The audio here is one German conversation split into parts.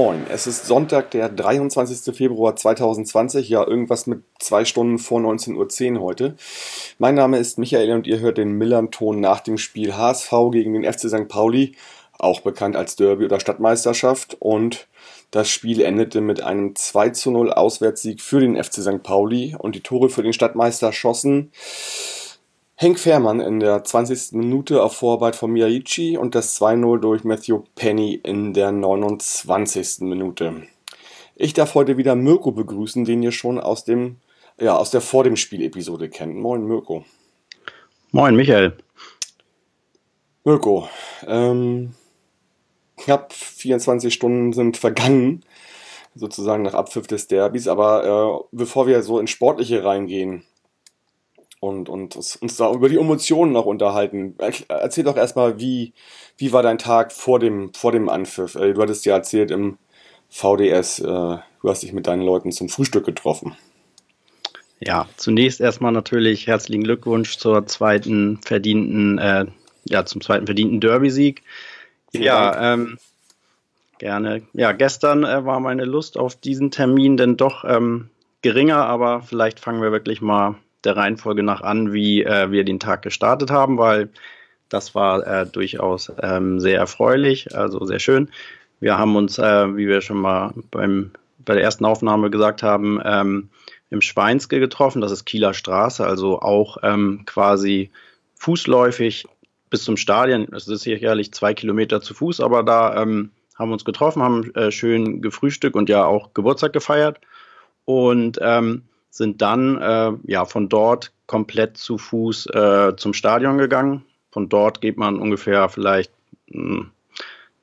Moin, es ist Sonntag, der 23. Februar 2020, ja irgendwas mit zwei Stunden vor 19.10 Uhr heute. Mein Name ist Michael und ihr hört den Millern-Ton nach dem Spiel HSV gegen den FC St. Pauli, auch bekannt als Derby oder Stadtmeisterschaft und das Spiel endete mit einem 2 zu 0 Auswärtssieg für den FC St. Pauli und die Tore für den Stadtmeister schossen Henk Fährmann in der 20. Minute auf Vorarbeit von Miyaichi und das 2-0 durch Matthew Penny in der 29. Minute. Ich darf heute wieder Mirko begrüßen, den ihr schon aus dem ja, aus der vor dem Spiel Episode kennt. Moin Mirko. Moin Michael. Mirko, ähm, knapp 24 Stunden sind vergangen, sozusagen nach Abpfiff des Derbys, aber äh, bevor wir so ins Sportliche reingehen, und, und uns da über die Emotionen noch unterhalten. Erzähl doch erstmal, wie, wie war dein Tag vor dem, vor dem Anpfiff? Du hattest ja erzählt im VDS, äh, du hast dich mit deinen Leuten zum Frühstück getroffen. Ja, zunächst erstmal natürlich herzlichen Glückwunsch zur zweiten verdienten, äh, ja, zum zweiten verdienten Derby-Sieg. Ja, ähm, gerne. Ja, gestern äh, war meine Lust auf diesen Termin denn doch ähm, geringer, aber vielleicht fangen wir wirklich mal der Reihenfolge nach an, wie äh, wir den Tag gestartet haben, weil das war äh, durchaus ähm, sehr erfreulich, also sehr schön. Wir haben uns, äh, wie wir schon mal beim, bei der ersten Aufnahme gesagt haben, ähm, im Schweinske getroffen. Das ist Kieler Straße, also auch ähm, quasi fußläufig bis zum Stadion. Es ist sicherlich zwei Kilometer zu Fuß, aber da ähm, haben wir uns getroffen, haben äh, schön gefrühstückt und ja auch Geburtstag gefeiert. Und ähm, sind dann äh, ja von dort komplett zu Fuß äh, zum Stadion gegangen. Von dort geht man ungefähr vielleicht mh,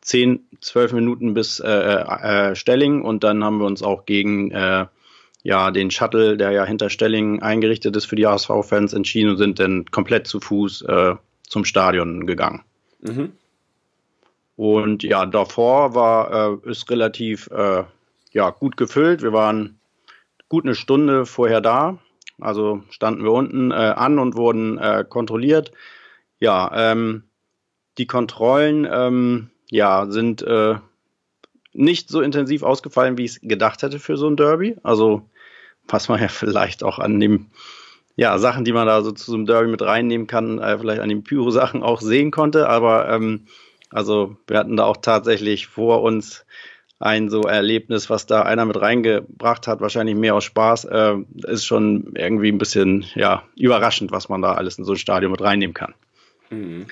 10, 12 Minuten bis äh, äh, äh, Stelling und dann haben wir uns auch gegen äh, ja, den Shuttle, der ja hinter Stelling eingerichtet ist für die ASV-Fans, entschieden und sind dann komplett zu Fuß zum Stadion gegangen. Mhm. Und ja, davor war ist relativ ja, gut gefüllt. Wir waren gut eine Stunde vorher da. Also standen wir unten äh, an und wurden äh, kontrolliert. Ja, ähm, die Kontrollen ähm, ja, sind äh, nicht so intensiv ausgefallen, wie ich es gedacht hätte für so ein Derby. Also, was man ja vielleicht auch an dem, ja, Sachen, die man da so zu so einem Derby mit reinnehmen kann, äh, vielleicht an den Pyro-Sachen auch sehen konnte. Aber ähm, also, wir hatten da auch tatsächlich vor uns ein so Erlebnis, was da einer mit reingebracht hat, wahrscheinlich mehr aus Spaß, äh, ist schon irgendwie ein bisschen ja, überraschend, was man da alles in so ein Stadion mit reinnehmen kann. Mhm.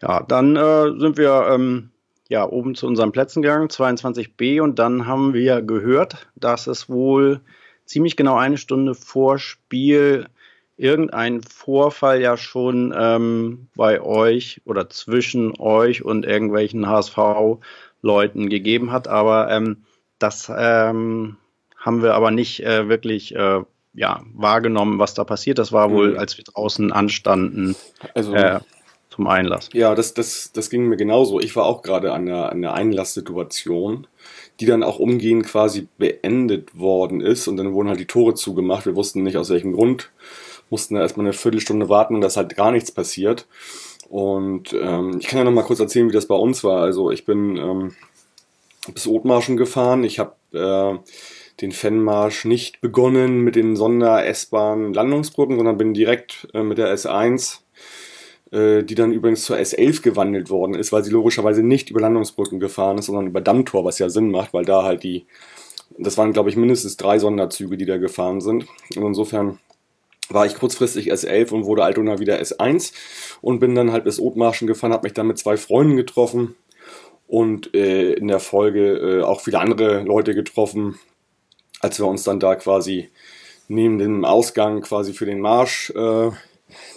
Ja, dann äh, sind wir ähm, ja, oben zu unseren Plätzen gegangen, 22b, und dann haben wir gehört, dass es wohl ziemlich genau eine Stunde vor Spiel irgendein Vorfall ja schon ähm, bei euch oder zwischen euch und irgendwelchen HSV Leuten gegeben hat. Aber ähm, das ähm, haben wir aber nicht äh, wirklich äh, ja, wahrgenommen, was da passiert. Das war wohl, mhm. als wir draußen anstanden, also, äh, zum Einlass. Ja, das, das, das ging mir genauso. Ich war auch gerade an der, an der Einlasssituation, die dann auch umgehend quasi beendet worden ist. Und dann wurden halt die Tore zugemacht. Wir wussten nicht aus welchem Grund. Mussten da erstmal eine Viertelstunde warten und dass halt gar nichts passiert. Und ähm, ich kann ja noch mal kurz erzählen, wie das bei uns war. Also ich bin ähm, bis Othmarschen gefahren. Ich habe äh, den Fanmarsch nicht begonnen mit den Sonder-S-Bahn-Landungsbrücken, sondern bin direkt äh, mit der S1, äh, die dann übrigens zur S11 gewandelt worden ist, weil sie logischerweise nicht über Landungsbrücken gefahren ist, sondern über Dammtor, was ja Sinn macht, weil da halt die, das waren glaube ich mindestens drei Sonderzüge, die da gefahren sind. Und insofern war ich kurzfristig S11 und wurde Altona wieder S1 und bin dann halt bis Othmarschen gefahren, habe mich dann mit zwei Freunden getroffen und äh, in der Folge äh, auch viele andere Leute getroffen, als wir uns dann da quasi neben dem Ausgang quasi für den Marsch äh,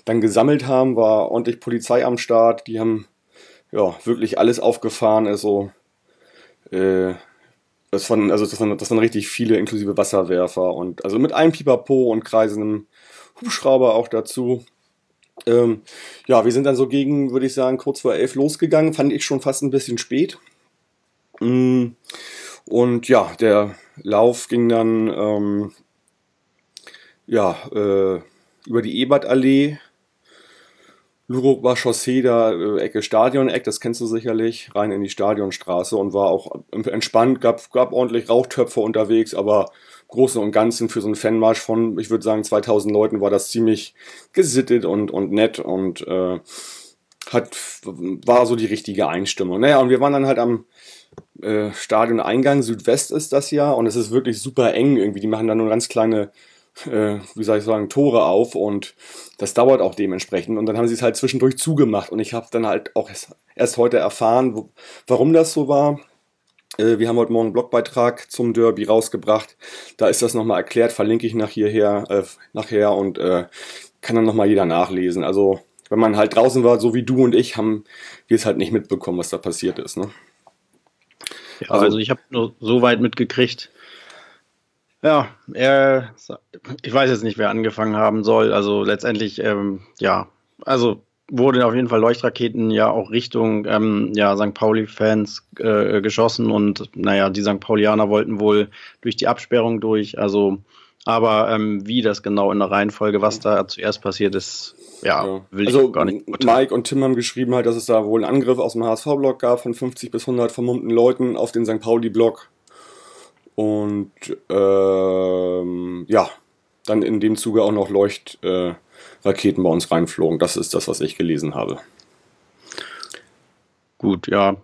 dann gesammelt haben, war ordentlich Polizei am Start, die haben ja wirklich alles aufgefahren, also äh, das waren, also das waren, das waren richtig viele inklusive Wasserwerfer und also mit einem Pipapo und kreisendem Hubschrauber auch dazu. Ähm, ja, wir sind dann so gegen, würde ich sagen, kurz vor elf losgegangen. Fand ich schon fast ein bisschen spät. Mm, und ja, der Lauf ging dann ähm, ja, äh, über die Ebertallee Luruba Chaussee, da äh, Ecke Stadion-Eck, das kennst du sicherlich, rein in die Stadionstraße und war auch entspannt, gab, gab ordentlich Rauchtöpfe unterwegs, aber Großen und Ganzen für so einen Fanmarsch von, ich würde sagen, 2000 Leuten war das ziemlich gesittet und, und nett und äh, hat, war so die richtige Einstimmung. Naja, und wir waren dann halt am äh, Stadion-Eingang, Südwest ist das ja, und es ist wirklich super eng irgendwie, die machen da nur ganz kleine äh, wie soll ich sagen, Tore auf und das dauert auch dementsprechend. Und dann haben sie es halt zwischendurch zugemacht und ich habe dann halt auch erst, erst heute erfahren, wo, warum das so war. Äh, wir haben heute Morgen einen Blogbeitrag zum Derby rausgebracht. Da ist das nochmal erklärt, verlinke ich nach hierher, äh, nachher und äh, kann dann nochmal jeder nachlesen. Also wenn man halt draußen war, so wie du und ich, haben wir es halt nicht mitbekommen, was da passiert ist. Ne? Ja, also, also ich habe nur so weit mitgekriegt, ja, er, ich weiß jetzt nicht, wer angefangen haben soll. Also letztendlich, ähm, ja, also wurden auf jeden Fall Leuchtraketen ja auch Richtung ähm, ja, St. Pauli-Fans äh, geschossen und naja, die St. Paulianer wollten wohl durch die Absperrung durch. Also, aber ähm, wie das genau in der Reihenfolge, was da zuerst passiert ist, ja, ja. will also, ich gar nicht. Mike und Tim haben geschrieben halt, dass es da wohl einen Angriff aus dem HSV-Block gab von 50 bis 100 vermummten Leuten auf den St. Pauli-Block und ähm, ja, dann in dem Zuge auch noch Leuchtraketen äh, bei uns reinflogen. Das ist das, was ich gelesen habe. Gut, ja.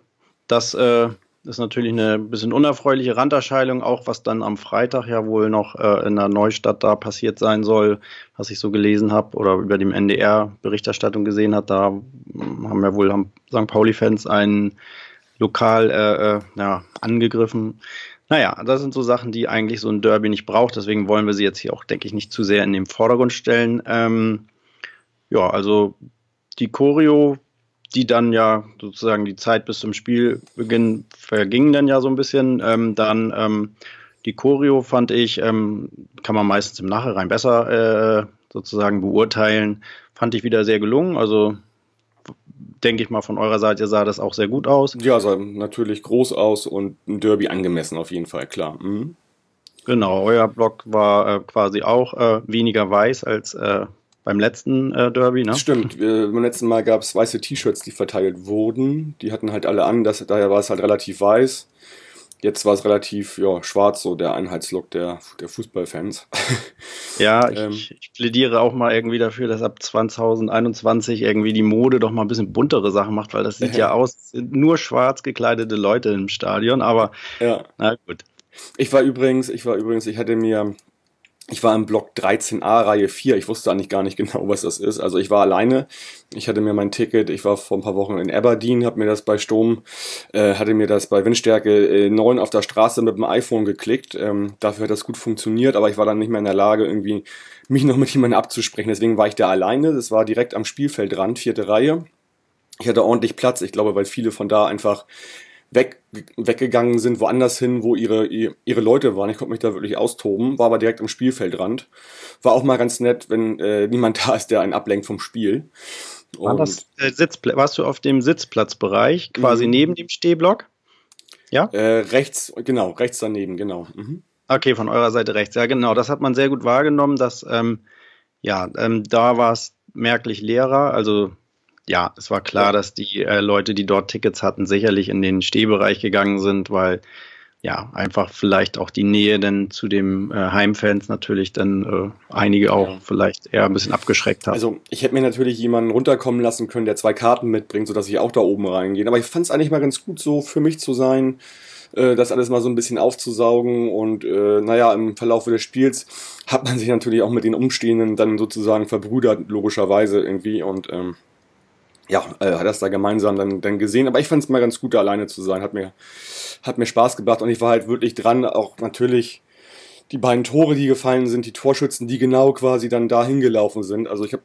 Das äh, ist natürlich eine bisschen unerfreuliche Randerscheinung, auch was dann am Freitag ja wohl noch äh, in der Neustadt da passiert sein soll, was ich so gelesen habe oder über dem NDR Berichterstattung gesehen hat. Da haben ja wohl St. Pauli-Fans ein Lokal äh, äh, ja, angegriffen. Naja, das sind so Sachen, die eigentlich so ein Derby nicht braucht. Deswegen wollen wir sie jetzt hier auch, denke ich, nicht zu sehr in den Vordergrund stellen. Ähm, ja, also die Choreo, die dann ja sozusagen die Zeit bis zum Spielbeginn verging dann ja so ein bisschen. Ähm, dann ähm, die Choreo fand ich, ähm, kann man meistens im Nachhinein besser äh, sozusagen beurteilen. Fand ich wieder sehr gelungen. Also denke ich mal, von eurer Seite sah das auch sehr gut aus. Ja, sah natürlich groß aus und ein Derby angemessen auf jeden Fall, klar. Mhm. Genau, euer Block war äh, quasi auch äh, weniger weiß als äh, beim letzten äh, Derby, ne? Stimmt, beim letzten Mal gab es weiße T-Shirts, die verteilt wurden. Die hatten halt alle an, das, daher war es halt relativ weiß. Jetzt war es relativ ja, schwarz, so der Einheitslook der, der Fußballfans. Ja, ich, ähm, ich, plädiere auch mal irgendwie dafür, dass ab 2021 irgendwie die Mode doch mal ein bisschen buntere Sachen macht, weil das sieht äh, ja aus, nur schwarz gekleidete Leute im Stadion, aber ja. na gut. Ich war übrigens, ich war übrigens, ich hatte mir ich war im Block 13a, Reihe 4. Ich wusste eigentlich gar nicht genau, was das ist. Also ich war alleine. Ich hatte mir mein Ticket, ich war vor ein paar Wochen in Aberdeen, habe mir das bei Sturm, äh, hatte mir das bei Windstärke äh, 9 auf der Straße mit dem iPhone geklickt. Ähm, dafür hat das gut funktioniert, aber ich war dann nicht mehr in der Lage, irgendwie mich noch mit jemandem abzusprechen. Deswegen war ich da alleine. Das war direkt am Spielfeldrand, vierte Reihe. Ich hatte ordentlich Platz, ich glaube, weil viele von da einfach weg, weggegangen sind, woanders hin, wo ihre, ihre Leute waren. Ich konnte mich da wirklich austoben, war aber direkt am Spielfeldrand. War auch mal ganz nett, wenn äh, niemand da ist, der einen ablenkt vom Spiel. War das, äh, Sitzpla warst du auf dem Sitzplatzbereich, quasi mhm. neben dem Stehblock? Ja? Äh, rechts, genau, rechts daneben, genau. Mhm. Okay, von eurer Seite rechts. Ja, genau. Das hat man sehr gut wahrgenommen, dass ähm, ja, ähm, da war es merklich leerer. Also ja, es war klar, dass die äh, Leute, die dort Tickets hatten, sicherlich in den Stehbereich gegangen sind, weil ja, einfach vielleicht auch die Nähe denn zu den äh, Heimfans natürlich dann äh, einige auch vielleicht eher ein bisschen abgeschreckt hat. Also ich hätte mir natürlich jemanden runterkommen lassen können, der zwei Karten mitbringt, sodass ich auch da oben reingehe. Aber ich fand es eigentlich mal ganz gut so für mich zu sein, äh, das alles mal so ein bisschen aufzusaugen und äh, naja, im Verlauf des Spiels hat man sich natürlich auch mit den Umstehenden dann sozusagen verbrüdert, logischerweise irgendwie und ähm, ja, äh, hat das da gemeinsam dann, dann gesehen. Aber ich fand es mal ganz gut, da alleine zu sein. Hat mir, hat mir Spaß gebracht und ich war halt wirklich dran, auch natürlich die beiden Tore, die gefallen sind, die Torschützen, die genau quasi dann da hingelaufen sind. Also ich habe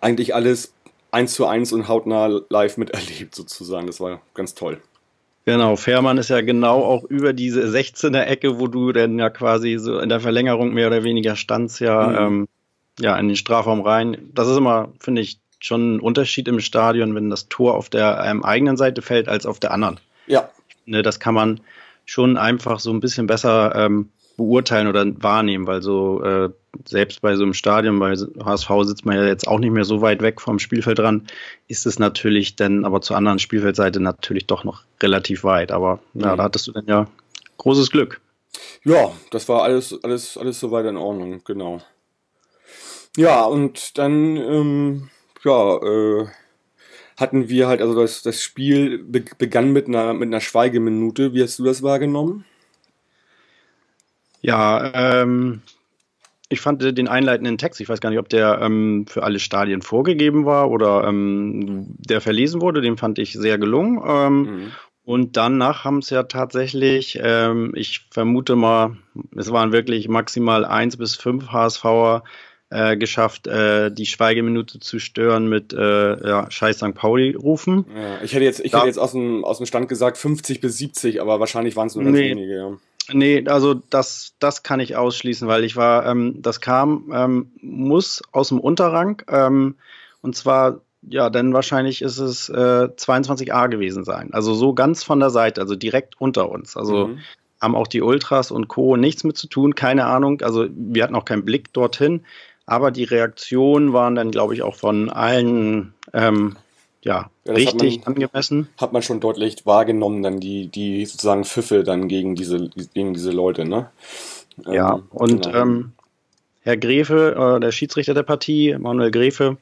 eigentlich alles eins zu eins und hautnah live miterlebt sozusagen. Das war ganz toll. Genau, Fährmann ist ja genau auch über diese 16er Ecke, wo du dann ja quasi so in der Verlängerung mehr oder weniger standst, ja, mhm. ähm, ja, in den Strafraum rein. Das ist immer, finde ich, schon ein Unterschied im Stadion, wenn das Tor auf der ähm, eigenen Seite fällt als auf der anderen. Ja. Ne, das kann man schon einfach so ein bisschen besser ähm, beurteilen oder wahrnehmen, weil so äh, selbst bei so einem Stadion, bei HSV sitzt man ja jetzt auch nicht mehr so weit weg vom Spielfeld dran, ist es natürlich dann aber zur anderen Spielfeldseite natürlich doch noch relativ weit. Aber ja, mhm. da hattest du dann ja großes Glück. Ja, das war alles, alles, alles soweit in Ordnung, genau. Ja, und dann, ähm, ja, äh, hatten wir halt, also das, das Spiel be begann mit einer, mit einer Schweigeminute. Wie hast du das wahrgenommen? Ja, ähm, ich fand den einleitenden Text, ich weiß gar nicht, ob der ähm, für alle Stadien vorgegeben war oder ähm, der verlesen wurde, den fand ich sehr gelungen. Ähm, mhm. Und danach haben es ja tatsächlich, ähm, ich vermute mal, es waren wirklich maximal eins bis fünf HSVer äh, geschafft, äh, die Schweigeminute zu stören mit äh, ja, Scheiß St. Pauli rufen. Ja, ich hätte jetzt, ich da, hätte jetzt aus dem, aus dem Stand gesagt 50 bis 70, aber wahrscheinlich waren es nur ganz nee, wenige. Ja. Nee, also das, das kann ich ausschließen, weil ich war, ähm, das kam, ähm, muss aus dem Unterrang ähm, und zwar, ja, dann wahrscheinlich ist es äh, 22a gewesen sein. Also so ganz von der Seite, also direkt unter uns. Also mhm. haben auch die Ultras und Co. nichts mit zu tun, keine Ahnung. Also wir hatten auch keinen Blick dorthin, aber die Reaktionen waren dann, glaube ich, auch von allen ähm, ja, ja richtig hat man, angemessen. Hat man schon deutlich wahrgenommen, dann die, die sozusagen Pfiffe dann gegen diese, gegen diese Leute, ne? Ja, ähm, und genau. ähm, Herr Grefe, äh, der Schiedsrichter der Partie, Manuel Grefe,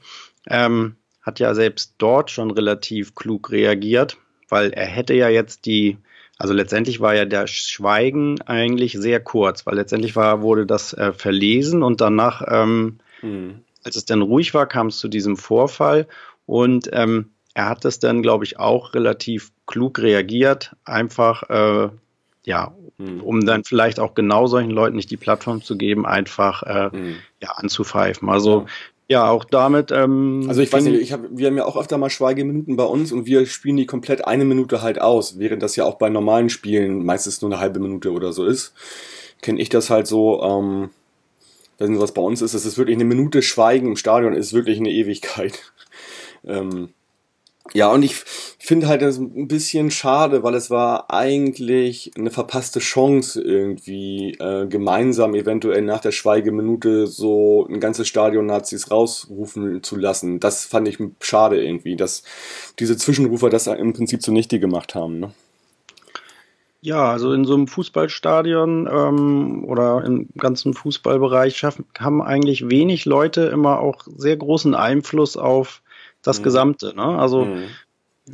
ähm, hat ja selbst dort schon relativ klug reagiert, weil er hätte ja jetzt die, also letztendlich war ja der Schweigen eigentlich sehr kurz, weil letztendlich war, wurde das äh, verlesen und danach, ähm, hm. als es dann ruhig war, kam es zu diesem Vorfall und ähm, er hat das dann, glaube ich, auch relativ klug reagiert, einfach, äh, ja, hm. um dann vielleicht auch genau solchen Leuten nicht die Plattform zu geben, einfach äh, hm. ja, anzupfeifen. Also ja. auch damit. Ähm, also ich weiß nicht, ich hab, wir haben ja auch öfter mal Schweigeminuten bei uns und wir spielen die komplett eine Minute halt aus, während das ja auch bei normalen Spielen meistens nur eine halbe Minute oder so ist. Kenne ich das halt so, ähm, was bei uns ist, es ist wirklich eine Minute Schweigen im Stadion, ist wirklich eine Ewigkeit. Ähm, ja, und ich finde halt das ein bisschen schade, weil es war eigentlich eine verpasste Chance, irgendwie äh, gemeinsam eventuell nach der Schweigeminute so ein ganzes Stadion Nazis rausrufen zu lassen. Das fand ich schade irgendwie, dass diese Zwischenrufer das im Prinzip zunichte gemacht haben. Ne? Ja, also in so einem Fußballstadion ähm, oder im ganzen Fußballbereich schaffen, haben eigentlich wenig Leute immer auch sehr großen Einfluss auf das mhm. Gesamte. Ne? Also mhm.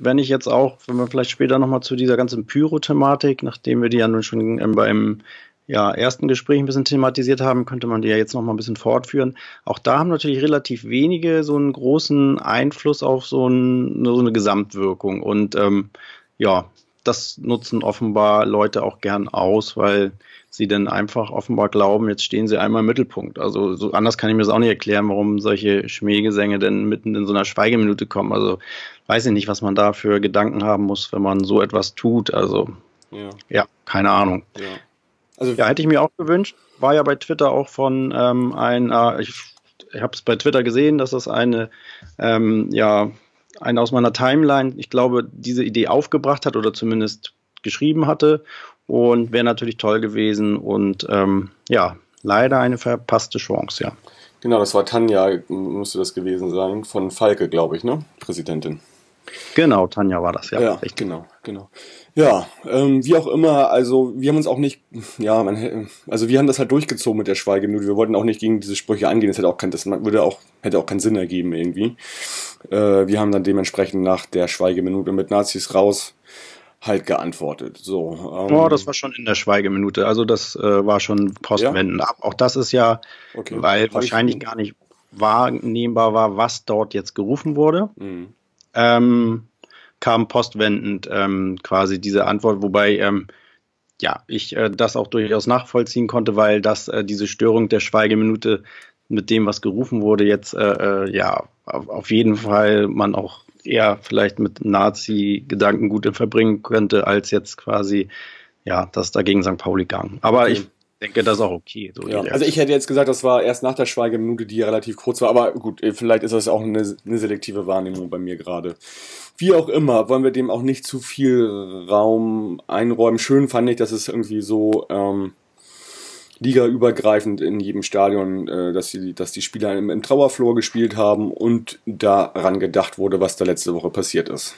Wenn ich jetzt auch, wenn wir vielleicht später nochmal zu dieser ganzen Pyro-Thematik, nachdem wir die ja nun schon ähm, beim ja, ersten Gespräch ein bisschen thematisiert haben, könnte man die ja jetzt nochmal ein bisschen fortführen. Auch da haben natürlich relativ wenige so einen großen Einfluss auf so, ein, so eine Gesamtwirkung. Und ähm, ja, das nutzen offenbar Leute auch gern aus, weil sie dann einfach offenbar glauben, jetzt stehen sie einmal im Mittelpunkt. Also so anders kann ich mir das auch nicht erklären, warum solche Schmähgesänge denn mitten in so einer Schweigeminute kommen. Also weiß ich nicht, was man da für Gedanken haben muss, wenn man so etwas tut. Also ja, ja keine Ahnung. Ja. Also, ja, hätte ich mir auch gewünscht. War ja bei Twitter auch von ähm, ein, äh, ich, ich habe es bei Twitter gesehen, dass das eine, ähm, ja, eine aus meiner Timeline, ich glaube, diese Idee aufgebracht hat oder zumindest geschrieben hatte und wäre natürlich toll gewesen und ähm, ja, leider eine verpasste Chance, ja. Genau, das war Tanja, müsste das gewesen sein, von Falke, glaube ich, ne? Präsidentin. Genau, Tanja war das, ja. Ja, Richtig. genau, genau. Ja, ähm, wie auch immer, also wir haben uns auch nicht, ja, man, also wir haben das halt durchgezogen mit der Schweigeminute. Wir wollten auch nicht gegen diese Sprüche angehen. Das hätte auch kein, das würde auch, hätte auch keinen Sinn ergeben irgendwie. Äh, wir haben dann dementsprechend nach der Schweigeminute mit Nazis raus halt geantwortet. So, ähm, oh, das war schon in der Schweigeminute. Also das äh, war schon postwendend. Ja? Auch das ist ja, okay. weil wahrscheinlich gar nicht wahrnehmbar war, was dort jetzt gerufen wurde. Mhm. Ähm, kam postwendend ähm, quasi diese Antwort, wobei ähm, ja ich äh, das auch durchaus nachvollziehen konnte, weil das äh, diese Störung der Schweigeminute mit dem, was gerufen wurde, jetzt äh, äh ja auf, auf jeden Fall man auch eher vielleicht mit Nazi-Gedankengut verbringen könnte, als jetzt quasi, ja, das dagegen St. Pauli gang. Aber ich denke, das ist auch okay. So ja. Also ich hätte jetzt gesagt, das war erst nach der Schweigeminute, die relativ kurz war, aber gut, vielleicht ist das auch eine, eine selektive Wahrnehmung bei mir gerade. Wie auch immer, wollen wir dem auch nicht zu viel Raum einräumen. Schön fand ich, dass es irgendwie so, ähm, ligaübergreifend in jedem Stadion, äh, dass, die, dass die Spieler im, im Trauerflor gespielt haben und daran gedacht wurde, was da letzte Woche passiert ist.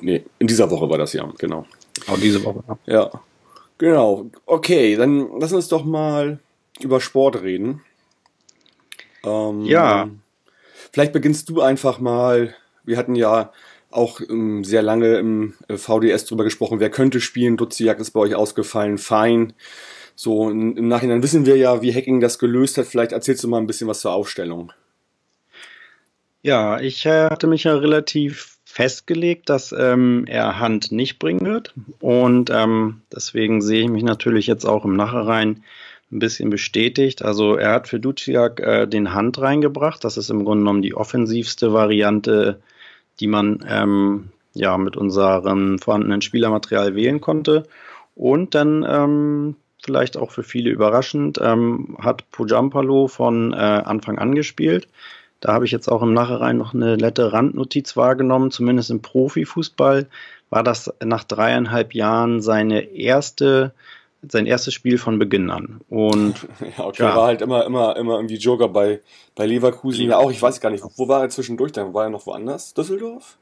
Nee, in dieser Woche war das ja, genau. Auch diese Woche. Ja. Genau. Okay, dann lass uns doch mal über Sport reden. Ähm, ja. Vielleicht beginnst du einfach mal. Wir hatten ja auch ähm, sehr lange im äh, VDS drüber gesprochen, wer könnte spielen. Duziak ist bei euch ausgefallen, fein. So, im Nachhinein wissen wir ja, wie Hacking das gelöst hat. Vielleicht erzählst du mal ein bisschen was zur Aufstellung. Ja, ich hatte mich ja relativ festgelegt, dass ähm, er Hand nicht bringen wird. Und ähm, deswegen sehe ich mich natürlich jetzt auch im Nachhinein ein bisschen bestätigt. Also er hat für Duciak äh, den Hand reingebracht. Das ist im Grunde genommen die offensivste Variante, die man ähm, ja mit unserem vorhandenen Spielermaterial wählen konnte. Und dann ähm, vielleicht auch für viele überraschend, ähm, hat Pujampalo von äh, Anfang an gespielt. Da habe ich jetzt auch im Nachhinein noch eine nette Randnotiz wahrgenommen, zumindest im Profifußball war das nach dreieinhalb Jahren seine erste, sein erstes Spiel von Beginn an. Und ja, okay, ja. war halt immer, immer, immer irgendwie Joker bei, bei Leverkusen. Ja, auch, ich weiß gar nicht, wo war er zwischendurch dann? War er noch woanders? Düsseldorf?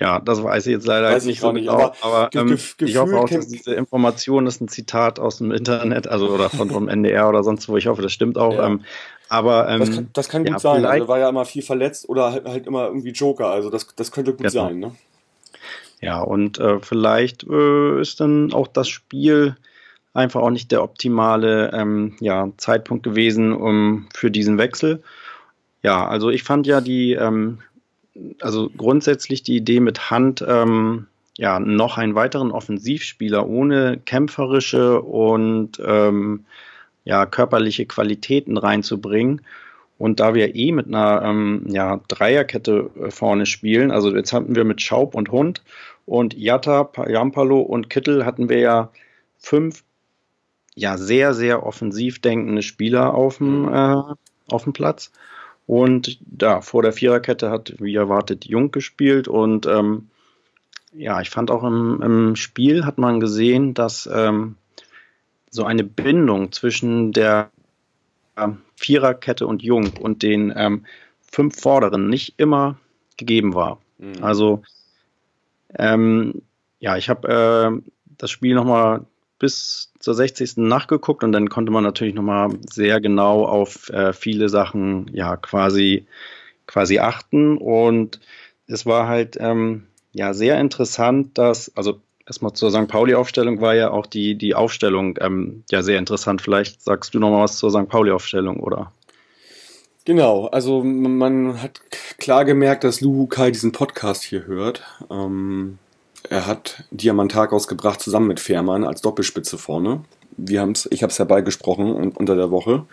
Ja, das weiß ich jetzt leider weiß nicht so nicht, genau, aber, aber ähm, ich hoffe auch, dass diese Information ist ein Zitat aus dem Internet, also oder von vom NDR oder sonst wo. Ich hoffe, das stimmt auch. Ja. Ähm, aber ähm, das kann, das kann gut ja, sein. Also war ja immer viel verletzt oder halt, halt, immer irgendwie Joker. Also das, das könnte gut genau. sein. Ne? Ja, und äh, vielleicht äh, ist dann auch das Spiel einfach auch nicht der optimale ähm, ja, Zeitpunkt gewesen um, für diesen Wechsel. Ja, also ich fand ja die ähm, also grundsätzlich die Idee mit Hand, ähm, ja, noch einen weiteren Offensivspieler ohne kämpferische und ähm, ja, körperliche Qualitäten reinzubringen. Und da wir eh mit einer ähm, ja, Dreierkette äh, vorne spielen, also jetzt hatten wir mit Schaub und Hund und Jatta, Jampalo und Kittel hatten wir ja fünf ja sehr, sehr offensiv denkende Spieler auf dem, äh, auf dem Platz. Und da vor der Viererkette hat, wie erwartet, Jung gespielt. Und ähm, ja, ich fand auch im, im, Spiel hat man gesehen, dass ähm, so eine Bindung zwischen der äh, Viererkette und Jung und den ähm, fünf Vorderen nicht immer gegeben war. Mhm. Also ähm, ja, ich habe äh, das Spiel nochmal bis zur 60. nachgeguckt und dann konnte man natürlich nochmal sehr genau auf äh, viele Sachen ja quasi, quasi achten. Und es war halt ähm, ja sehr interessant, dass, also erstmal zur St. Pauli-Aufstellung war ja auch die, die Aufstellung ähm, ja sehr interessant. Vielleicht sagst du nochmal was zur St. Pauli-Aufstellung, oder? Genau, also man hat klar gemerkt, dass Luhu Kai diesen Podcast hier hört. Ähm, er hat Diamantakos gebracht zusammen mit Fährmann als Doppelspitze vorne. Wir haben's, ich habe es herbeigesprochen unter der Woche.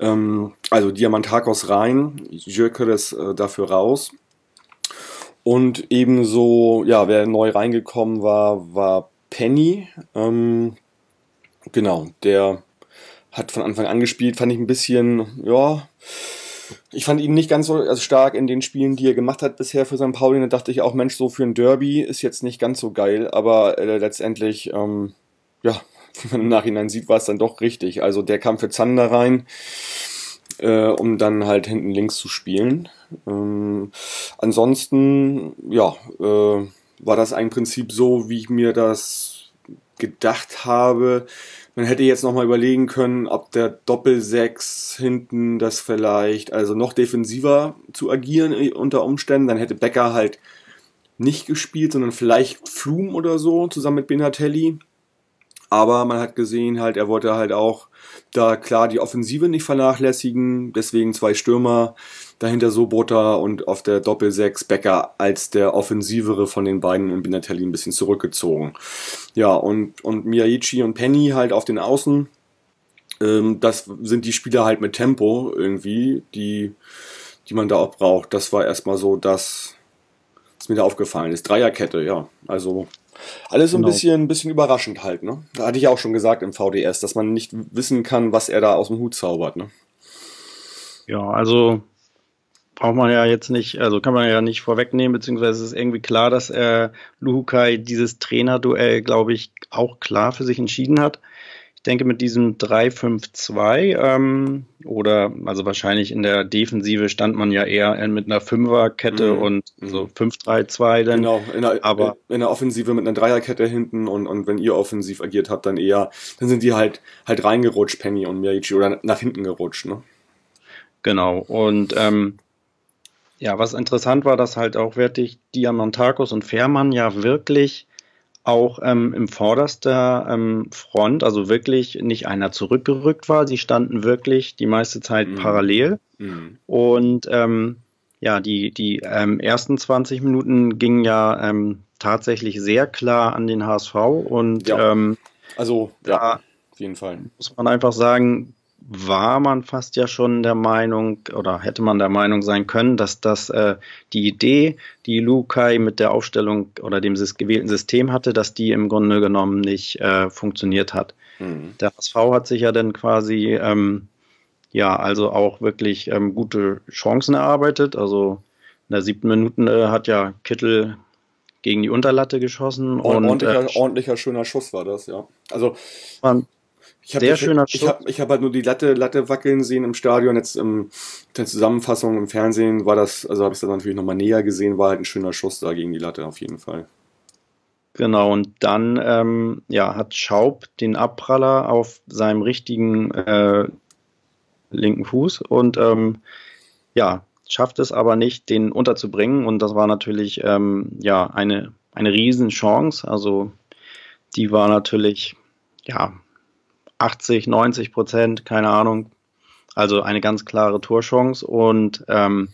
Ähm, also Diamantakos rein, Jökeres äh, dafür raus. Und ebenso, ja, wer neu reingekommen war, war Penny. Ähm, genau, der hat von Anfang an gespielt, fand ich ein bisschen, ja, ich fand ihn nicht ganz so also stark in den Spielen, die er gemacht hat bisher für St. Pauli. Da dachte ich auch, Mensch, so für ein Derby ist jetzt nicht ganz so geil, aber äh, letztendlich, ähm, ja, wie man im Nachhinein sieht, war es dann doch richtig. Also der kam für Zander rein, äh, um dann halt hinten links zu spielen. Ähm, ansonsten, ja, äh, war das ein Prinzip so, wie ich mir das gedacht habe. Man hätte jetzt nochmal überlegen können, ob der Doppel-6 hinten das vielleicht, also noch defensiver zu agieren unter Umständen. Dann hätte Becker halt nicht gespielt, sondern vielleicht Flum oder so zusammen mit Benatelli. Aber man hat gesehen, halt, er wollte halt auch da klar die Offensive nicht vernachlässigen. Deswegen zwei Stürmer, dahinter Sobota und auf der Doppel 6 Becker als der offensivere von den beiden und Binatelli ein bisschen zurückgezogen. Ja, und, und Miyaichi und Penny halt auf den Außen. Ähm, das sind die Spieler halt mit Tempo irgendwie, die, die man da auch braucht. Das war erstmal so das, was mir da aufgefallen ist. Dreierkette, ja. Also alles so ein genau. bisschen, ein bisschen überraschend halt, ne? Da hatte ich auch schon gesagt im VDS, dass man nicht wissen kann, was er da aus dem Hut zaubert, ne? Ja, also braucht man ja jetzt nicht, also kann man ja nicht vorwegnehmen, beziehungsweise ist irgendwie klar, dass er Luhukai dieses Trainerduell, glaube ich, auch klar für sich entschieden hat. Ich denke, mit diesem 3-5-2 ähm, oder also wahrscheinlich in der Defensive stand man ja eher mit einer Fünferkette mhm. und so 5-3-2 dann. Genau, in der, aber in der Offensive mit einer Dreierkette hinten und, und wenn ihr offensiv agiert habt, dann eher, dann sind die halt halt reingerutscht, Penny und Miyagi, oder nach hinten gerutscht, ne? Genau, und ähm, ja, was interessant war, dass halt auch wirklich Diamantakos und Fährmann ja wirklich auch ähm, im vorderster ähm, Front, also wirklich nicht einer zurückgerückt war. Sie standen wirklich die meiste Zeit mhm. parallel. Mhm. Und ähm, ja, die, die ähm, ersten 20 Minuten gingen ja ähm, tatsächlich sehr klar an den HSV. Und ja. Ähm, also, ja, auf jeden Fall. Muss man einfach sagen, war man fast ja schon der Meinung oder hätte man der Meinung sein können, dass das äh, die Idee, die Lukai mit der Aufstellung oder dem gewählten System hatte, dass die im Grunde genommen nicht äh, funktioniert hat. Mhm. Der HSV hat sich ja dann quasi ähm, ja also auch wirklich ähm, gute Chancen erarbeitet. Also in der siebten Minute äh, hat ja Kittel gegen die Unterlatte geschossen. Und, ordentlicher, äh, ordentlicher schöner Schuss war das, ja. Also man, ich Sehr hab, schöner Ich, ich habe ich hab halt nur die Latte, Latte wackeln sehen im Stadion. Jetzt in der Zusammenfassung im Fernsehen war das, also habe ich es dann natürlich nochmal näher gesehen, war halt ein schöner Schuss da gegen die Latte auf jeden Fall. Genau, und dann ähm, ja, hat Schaub den Abpraller auf seinem richtigen äh, linken Fuß und ähm, ja, schafft es aber nicht, den unterzubringen. Und das war natürlich ähm, ja eine, eine Riesenchance. Also die war natürlich, ja, 80, 90 Prozent, keine Ahnung. Also eine ganz klare Torchance und ähm,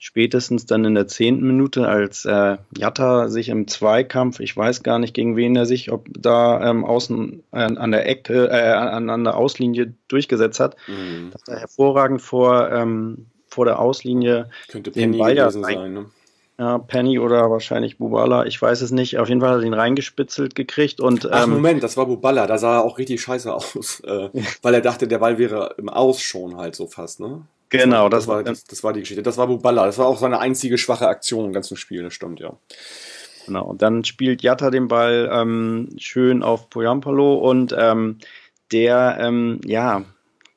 spätestens dann in der zehnten Minute, als äh, Jatta sich im Zweikampf, ich weiß gar nicht gegen wen er sich, ob da ähm, außen äh, an der Ecke, äh, an, an der Auslinie durchgesetzt hat, mhm. dass er hervorragend vor, ähm, vor der Auslinie Könnte den Ball ja sein, ne? Ja, Penny oder wahrscheinlich Bubala, ich weiß es nicht. Auf jeden Fall hat er ihn reingespitzelt gekriegt und. Ach, ähm, Moment, das war Bubala, da sah er auch richtig scheiße aus. Äh, weil er dachte, der Ball wäre im Aus schon halt so fast, ne? Genau, das, das war, das, das, war die Geschichte. Das war Bubala. Das war auch seine einzige schwache Aktion im ganzen Spiel, das stimmt, ja. Genau, und dann spielt Jatta den Ball ähm, schön auf Poyampalo und ähm, der, ähm, ja,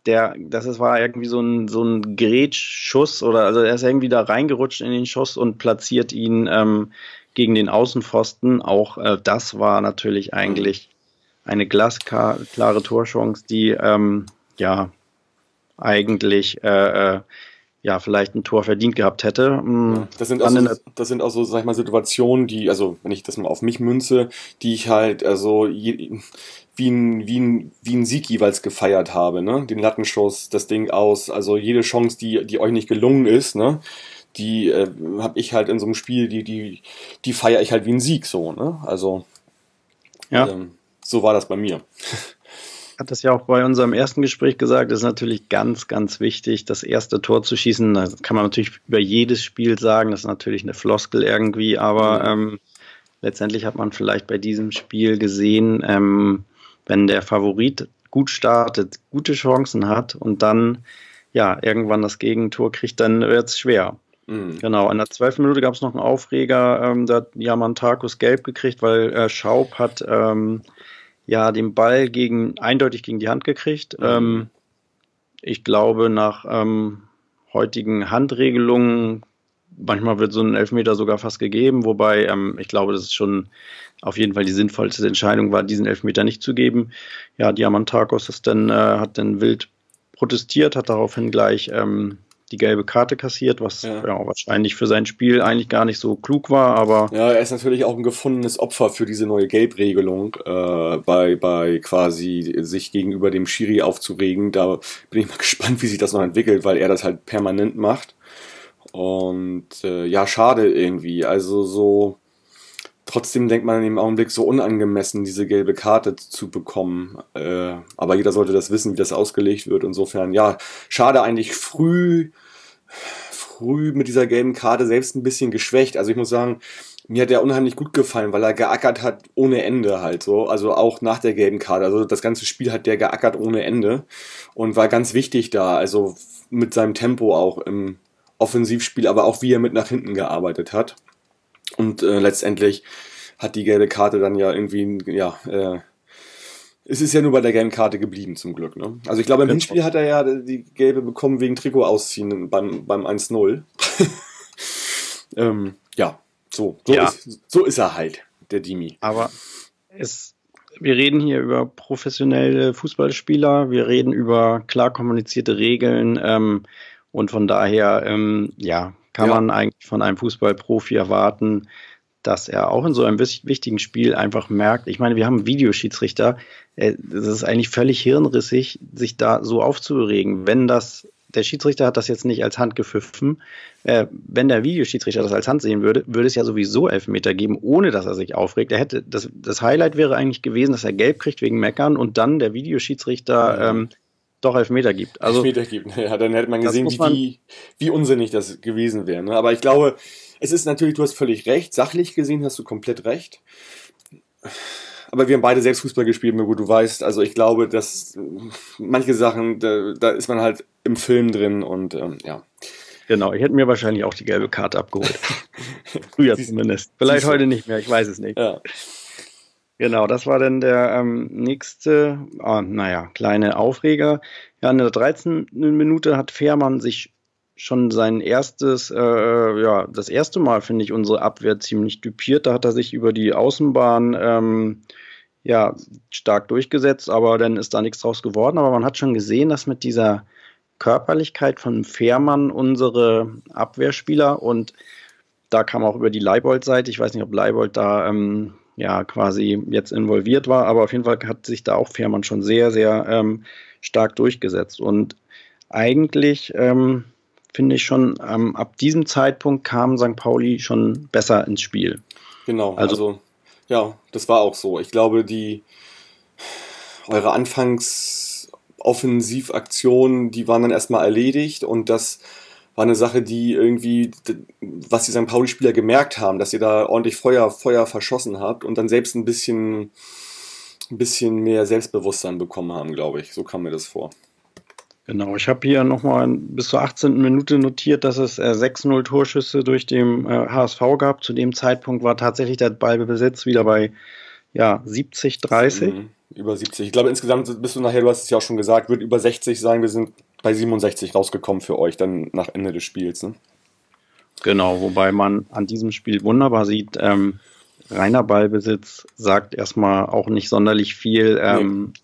der, das war irgendwie so ein, so ein Grätschschuss oder also er ist irgendwie da reingerutscht in den Schuss und platziert ihn ähm, gegen den Außenpfosten. Auch äh, das war natürlich eigentlich eine glasklare Torchance, die ähm, ja eigentlich äh, äh, ja, vielleicht ein Tor verdient gehabt hätte. Mm, das sind, also, das sind auch so, sag ich mal, Situationen, die, also wenn ich das mal auf mich münze, die ich halt, also je, wie ein, wie ein, wie ein Sieg jeweils gefeiert habe, ne? Den Lattenschuss, das Ding aus, also jede Chance, die, die euch nicht gelungen ist, ne? Die äh, habe ich halt in so einem Spiel, die, die, die feiere ich halt wie ein Sieg so, ne? Also ja. Ähm, so war das bei mir. Hat das ja auch bei unserem ersten Gespräch gesagt, ist natürlich ganz, ganz wichtig, das erste Tor zu schießen. Da kann man natürlich über jedes Spiel sagen, das ist natürlich eine Floskel irgendwie, aber mhm. ähm, letztendlich hat man vielleicht bei diesem Spiel gesehen, ähm, wenn der Favorit gut startet, gute Chancen hat und dann ja irgendwann das Gegentor kriegt, dann wird es schwer. Mhm. Genau, in der zwölften Minute gab es noch einen Aufreger, ähm, da hat Diamantakos gelb gekriegt, weil äh, Schaub hat ähm, ja den Ball gegen, eindeutig gegen die Hand gekriegt. Mhm. Ähm, ich glaube, nach ähm, heutigen Handregelungen manchmal wird so ein Elfmeter sogar fast gegeben, wobei ähm, ich glaube, das ist schon auf jeden Fall die sinnvollste Entscheidung war, diesen Elfmeter nicht zu geben. Ja, Diamantakos ist dann, äh, hat dann wild protestiert, hat daraufhin gleich ähm, die gelbe Karte kassiert, was ja. ja. wahrscheinlich für sein Spiel eigentlich gar nicht so klug war, aber. Ja, er ist natürlich auch ein gefundenes Opfer für diese neue Gelbregelung, äh, bei, bei quasi sich gegenüber dem Schiri aufzuregen. Da bin ich mal gespannt, wie sich das noch entwickelt, weil er das halt permanent macht. Und äh, ja, schade irgendwie. Also so trotzdem denkt man im Augenblick so unangemessen, diese gelbe Karte zu bekommen. Äh, aber jeder sollte das wissen, wie das ausgelegt wird. Insofern, ja, schade eigentlich früh, früh mit dieser gelben Karte selbst ein bisschen geschwächt. Also ich muss sagen, mir hat der unheimlich gut gefallen, weil er geackert hat ohne Ende halt so. Also auch nach der gelben Karte. Also das ganze Spiel hat der geackert ohne Ende und war ganz wichtig da. Also mit seinem Tempo auch im Offensivspiel, aber auch wie er mit nach hinten gearbeitet hat. Und äh, letztendlich hat die gelbe Karte dann ja irgendwie, ja, äh, Es ist ja nur bei der gelben Karte geblieben, zum Glück. Ne? Also ich glaube, im Hinspiel hat er ja die gelbe bekommen wegen Trikot ausziehen beim, beim 1-0. ähm, ja, so, so, ja. Ist, so ist er halt, der Dimi. Aber es, wir reden hier über professionelle Fußballspieler, wir reden über klar kommunizierte Regeln ähm, und von daher, ähm, ja, kann ja. man eigentlich von einem Fußballprofi erwarten, dass er auch in so einem wichtigen Spiel einfach merkt, ich meine, wir haben Videoschiedsrichter, es äh, ist eigentlich völlig hirnrissig, sich da so aufzuregen, wenn das der Schiedsrichter hat das jetzt nicht als Hand gepfiffen. Äh, wenn der Videoschiedsrichter das als Hand sehen würde, würde es ja sowieso Elfmeter geben, ohne dass er sich aufregt. Er hätte das, das Highlight wäre eigentlich gewesen, dass er Gelb kriegt wegen Meckern und dann der Videoschiedsrichter ähm, doch Elfmeter gibt. Also, Elfmeter gibt, ja, dann hätte man gesehen, man wie, wie unsinnig das gewesen wäre. Ne? Aber ich glaube, es ist natürlich, du hast völlig recht. Sachlich gesehen hast du komplett recht. Aber wir haben beide selbst Fußball gespielt, mir gut, du weißt. Also ich glaube, dass manche Sachen, da, da ist man halt im Film drin und ähm, ja. Genau, ich hätte mir wahrscheinlich auch die gelbe Karte abgeholt. Früher zumindest. Vielleicht heute nicht mehr, ich weiß es nicht. Ja. Genau, das war dann der ähm, nächste, oh, naja, kleine Aufreger. Ja, in der 13. Minute hat Fährmann sich schon sein erstes, äh, ja, das erste Mal finde ich unsere Abwehr ziemlich düpiert. Da hat er sich über die Außenbahn ähm, ja stark durchgesetzt, aber dann ist da nichts draus geworden. Aber man hat schon gesehen, dass mit dieser Körperlichkeit von Fährmann unsere Abwehrspieler und da kam auch über die Leibold-Seite, ich weiß nicht, ob Leibold da ähm, ja quasi jetzt involviert war, aber auf jeden Fall hat sich da auch Fährmann schon sehr, sehr ähm, stark durchgesetzt. Und eigentlich ähm, finde ich schon, ähm, ab diesem Zeitpunkt kam St. Pauli schon besser ins Spiel. Genau, also, also ja, das war auch so. Ich glaube, die eure Anfangsoffensivaktionen, die waren dann erstmal erledigt und das war eine Sache, die irgendwie, was die St. Pauli-Spieler gemerkt haben, dass ihr da ordentlich Feuer, Feuer verschossen habt und dann selbst ein bisschen, ein bisschen mehr Selbstbewusstsein bekommen haben, glaube ich. So kam mir das vor. Genau, ich habe hier nochmal bis zur 18. Minute notiert, dass es äh, 6-0 Torschüsse durch den äh, HSV gab. Zu dem Zeitpunkt war tatsächlich der Ballbesitz wieder bei ja, 70, 30. Mhm, über 70. Ich glaube, insgesamt bist du nachher, du hast es ja auch schon gesagt, wird über 60 sein. Wir sind bei 67 rausgekommen für euch dann nach Ende des Spiels. Ne? Genau, wobei man an diesem Spiel wunderbar sieht, ähm, reiner Ballbesitz sagt erstmal auch nicht sonderlich viel. Ähm, nee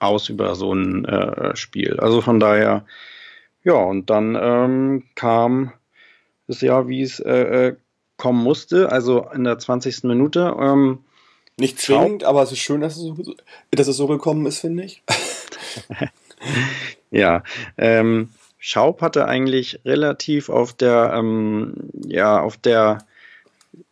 aus über so ein äh, Spiel. Also von daher, ja, und dann ähm, kam es ja, wie es äh, äh kommen musste, also in der 20. Minute. Ähm, Nicht zwingend, aber es ist schön, dass es so, dass es so gekommen ist, finde ich. ja, ähm, Schaub hatte eigentlich relativ auf der, ähm, ja, auf der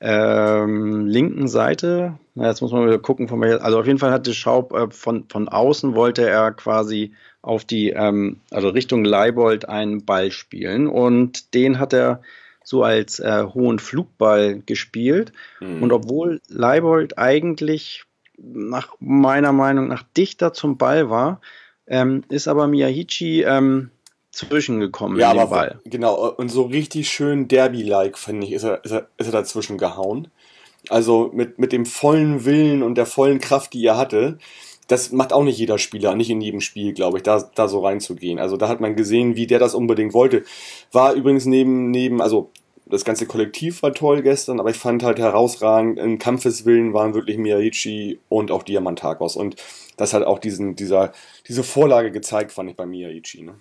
ähm, linken Seite, na, jetzt muss man wieder gucken, von welcher, also auf jeden Fall hatte Schaub äh, von, von außen wollte er quasi auf die, ähm, also Richtung Leibold einen Ball spielen und den hat er so als äh, hohen Flugball gespielt. Mhm. Und obwohl Leibold eigentlich nach meiner Meinung nach dichter zum Ball war, ähm, ist aber Miyahichi ähm, zwischengekommen ja, in den Ball. Genau, und so richtig schön Derby-like, finde ich, ist er, ist, er, ist er dazwischen gehauen. Also mit, mit dem vollen Willen und der vollen Kraft, die er hatte, das macht auch nicht jeder Spieler, nicht in jedem Spiel, glaube ich, da, da so reinzugehen. Also da hat man gesehen, wie der das unbedingt wollte. War übrigens neben, neben, also das ganze Kollektiv war toll gestern, aber ich fand halt herausragend, im Kampfeswillen waren wirklich Miyachi und auch Diamantakos. Und das hat auch diesen, dieser, diese Vorlage gezeigt, fand ich bei Miyachi. Ne?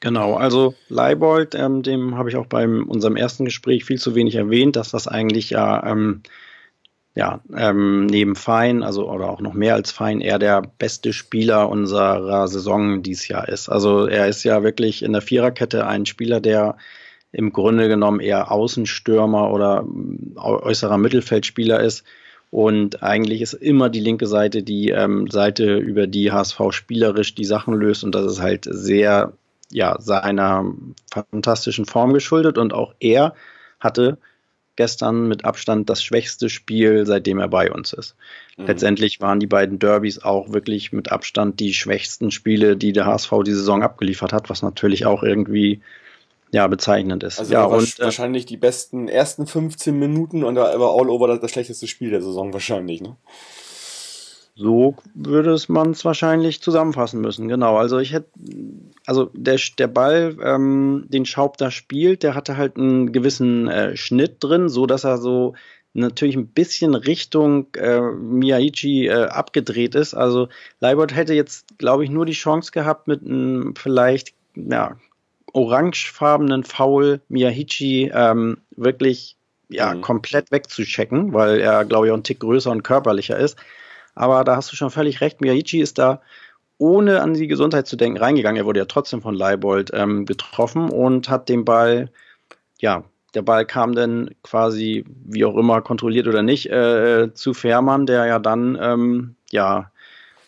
Genau, also Leibold, ähm, dem habe ich auch bei unserem ersten Gespräch viel zu wenig erwähnt, dass das eigentlich ja, ähm, ja ähm, neben Fein, also oder auch noch mehr als Fein, er der beste Spieler unserer Saison dieses Jahr ist. Also er ist ja wirklich in der Viererkette ein Spieler, der im Grunde genommen eher Außenstürmer oder äußerer Mittelfeldspieler ist. Und eigentlich ist immer die linke Seite die ähm, Seite, über die HSV spielerisch die Sachen löst. Und das ist halt sehr ja, seiner fantastischen Form geschuldet und auch er hatte gestern mit Abstand das schwächste Spiel, seitdem er bei uns ist. Mhm. Letztendlich waren die beiden Derbys auch wirklich mit Abstand die schwächsten Spiele, die der HSV die Saison abgeliefert hat, was natürlich auch irgendwie ja, bezeichnend ist. Also ja, und, äh, wahrscheinlich die besten ersten 15 Minuten und da war all over das, das schlechteste Spiel der Saison wahrscheinlich, ne? So würde es man es wahrscheinlich zusammenfassen müssen, genau. Also ich hätte, also der, der Ball, ähm, den Schaub da spielt, der hatte halt einen gewissen äh, Schnitt drin, so dass er so natürlich ein bisschen Richtung äh, Miyaichi äh, abgedreht ist. Also Leibold hätte jetzt, glaube ich, nur die Chance gehabt, mit einem vielleicht ja, orangefarbenen Foul Miyahichi ähm, wirklich ja, mhm. komplett wegzuchecken, weil er, glaube ich, auch ein Tick größer und körperlicher ist. Aber da hast du schon völlig recht. Miyaichi ist da ohne an die Gesundheit zu denken reingegangen. Er wurde ja trotzdem von Leibold ähm, getroffen und hat den Ball, ja, der Ball kam dann quasi, wie auch immer, kontrolliert oder nicht, äh, zu Fährmann, der ja dann, ähm, ja,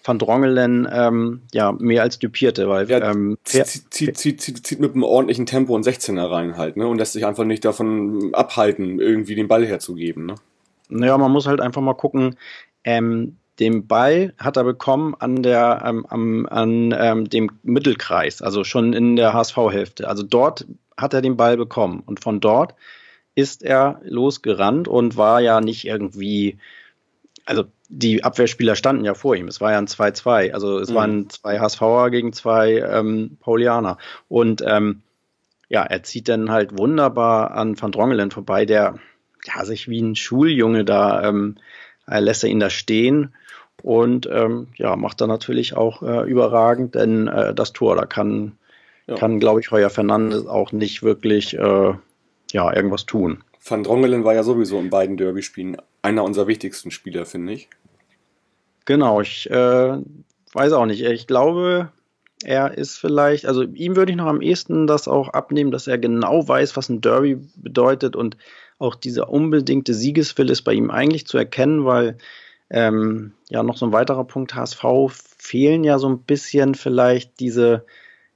Van Drongelen ähm, ja, mehr als dupierte, weil ja, ähm, zieht, zieht, zieht, zieht, mit einem ordentlichen Tempo und 16er rein halt, ne? Und lässt sich einfach nicht davon abhalten, irgendwie den Ball herzugeben, ne? Naja, man muss halt einfach mal gucken, ähm, den Ball hat er bekommen an, der, ähm, am, an ähm, dem Mittelkreis, also schon in der HSV-Hälfte. Also dort hat er den Ball bekommen und von dort ist er losgerannt und war ja nicht irgendwie, also die Abwehrspieler standen ja vor ihm. Es war ja ein 2-2. Also es mhm. waren zwei HSVer gegen zwei ähm, Paulianer. Und ähm, ja, er zieht dann halt wunderbar an Van Drongelen vorbei, der ja sich wie ein Schuljunge da ähm, lässt er ihn da stehen und ähm, ja, macht er natürlich auch äh, überragend, denn äh, das Tor, da kann, ja. kann glaube ich, Heuer Fernandes auch nicht wirklich äh, ja, irgendwas tun. Van Drongelen war ja sowieso in beiden Derby-Spielen einer unserer wichtigsten Spieler, finde ich. Genau, ich äh, weiß auch nicht. Ich glaube, er ist vielleicht, also ihm würde ich noch am ehesten das auch abnehmen, dass er genau weiß, was ein Derby bedeutet und auch dieser unbedingte Siegeswille ist bei ihm eigentlich zu erkennen, weil ähm, ja, noch so ein weiterer Punkt, HSV fehlen ja so ein bisschen vielleicht diese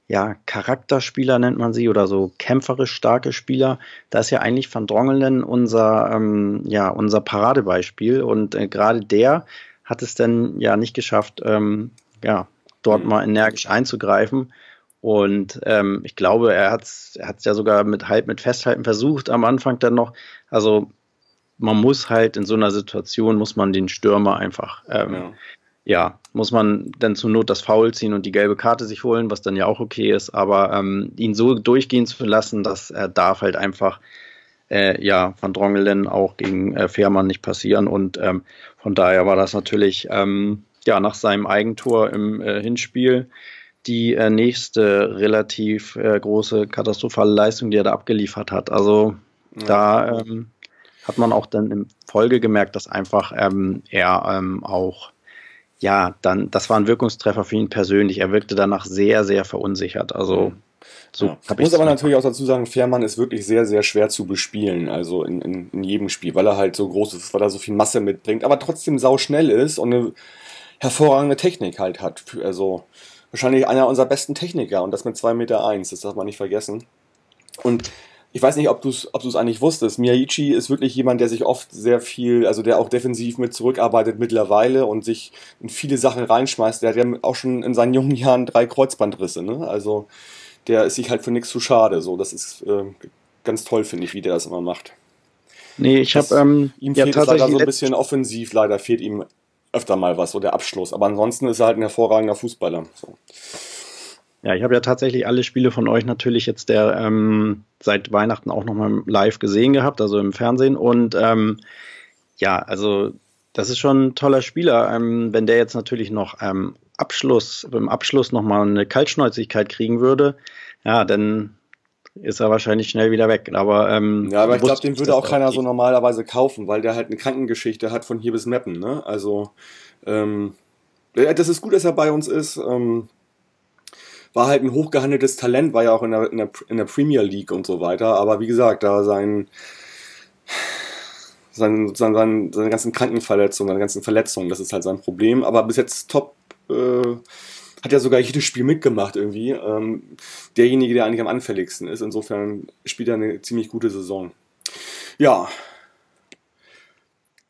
ja, Charakterspieler nennt man sie oder so kämpferisch starke Spieler. Da ist ja eigentlich Van Drongelen unser, ähm, ja, unser Paradebeispiel und äh, gerade der hat es dann ja nicht geschafft, ähm, ja, dort mhm. mal energisch einzugreifen. Und ähm, ich glaube, er hat es er ja sogar mit halb mit Festhalten versucht am Anfang dann noch. Also man muss halt in so einer Situation, muss man den Stürmer einfach, ähm, ja. ja. muss man dann zur Not das Foul ziehen und die gelbe Karte sich holen, was dann ja auch okay ist, aber ähm, ihn so durchgehen zu lassen, dass er darf halt einfach, äh, ja, Van Drongelen auch gegen äh, Fährmann nicht passieren und ähm, von daher war das natürlich, ähm, ja, nach seinem Eigentor im äh, Hinspiel die äh, nächste relativ äh, große katastrophale Leistung, die er da abgeliefert hat. Also ja. da ähm, hat man auch dann in Folge gemerkt, dass einfach ähm, er ähm, auch, ja, dann, das war ein Wirkungstreffer für ihn persönlich. Er wirkte danach sehr, sehr verunsichert. Also, so ja. Ich muss aber natürlich auch dazu sagen, Fährmann ist wirklich sehr, sehr schwer zu bespielen, also in, in, in jedem Spiel, weil er halt so groß ist, weil er so viel Masse mitbringt, aber trotzdem sau schnell ist und eine hervorragende Technik halt hat. Also wahrscheinlich einer unserer besten Techniker und das mit 2,1 Meter, eins, das darf man nicht vergessen. Und ich weiß nicht, ob du es ob eigentlich wusstest. Miyaichi ist wirklich jemand, der sich oft sehr viel, also der auch defensiv mit zurückarbeitet mittlerweile und sich in viele Sachen reinschmeißt. Der hat ja auch schon in seinen jungen Jahren drei Kreuzbandrisse, ne? Also der ist sich halt für nichts zu schade. So, das ist äh, ganz toll, finde ich, wie der das immer macht. Nee, ich habe ähm, ihm ja, fehlt leider so ein bisschen offensiv, leider fehlt ihm öfter mal was, so der Abschluss. Aber ansonsten ist er halt ein hervorragender Fußballer. So. Ja, ich habe ja tatsächlich alle Spiele von euch natürlich jetzt der ähm, seit Weihnachten auch nochmal live gesehen gehabt, also im Fernsehen. Und ähm, ja, also das ist schon ein toller Spieler. Ähm, wenn der jetzt natürlich noch ähm, Abschluss, beim Abschluss nochmal eine Kaltschnäuzigkeit kriegen würde, ja, dann ist er wahrscheinlich schnell wieder weg. Aber, ähm, ja, aber ich glaube, den würde auch keiner so normalerweise kaufen, weil der halt eine Krankengeschichte hat von hier bis Meppen. Ne? Also, ähm, das ist gut, dass er bei uns ist. Ähm, war halt ein hochgehandeltes Talent, war ja auch in der, in der, in der Premier League und so weiter. Aber wie gesagt, da sein, sein, sein, sein, seine ganzen Krankenverletzungen, seine ganzen Verletzungen, das ist halt sein Problem. Aber bis jetzt top, äh, hat ja sogar jedes Spiel mitgemacht irgendwie. Ähm, derjenige, der eigentlich am anfälligsten ist. Insofern spielt er eine ziemlich gute Saison. Ja.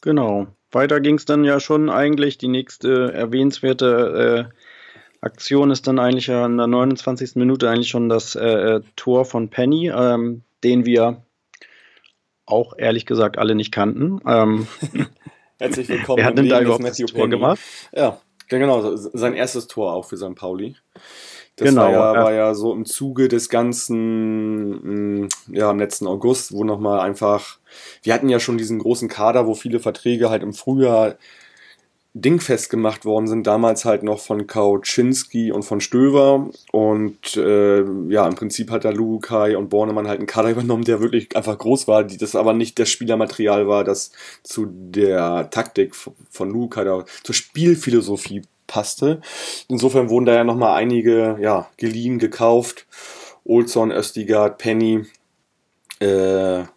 Genau. Weiter ging es dann ja schon eigentlich. Die nächste erwähnenswerte äh, Aktion ist dann eigentlich in der 29. Minute eigentlich schon das äh, äh, Tor von Penny, ähm, den wir auch ehrlich gesagt alle nicht kannten. Ähm, Herzlich willkommen. Wer hat denn da überhaupt das Tor Penny. gemacht? Ja, genau. Sein erstes Tor auch für St. Pauli. Das genau, war, ja, ja. war ja so im Zuge des ganzen, mm, ja, im letzten August, wo nochmal einfach, wir hatten ja schon diesen großen Kader, wo viele Verträge halt im Frühjahr dingfest gemacht worden sind, damals halt noch von Kauczynski und von Stöver. Und äh, ja, im Prinzip hat da Lukai und Bornemann halt einen Kader übernommen, der wirklich einfach groß war, die das aber nicht das Spielermaterial war, das zu der Taktik von Lukai, zur Spielphilosophie passte. Insofern wurden da ja nochmal einige ja, geliehen, gekauft. Olson, Östigard, Penny, äh, mh,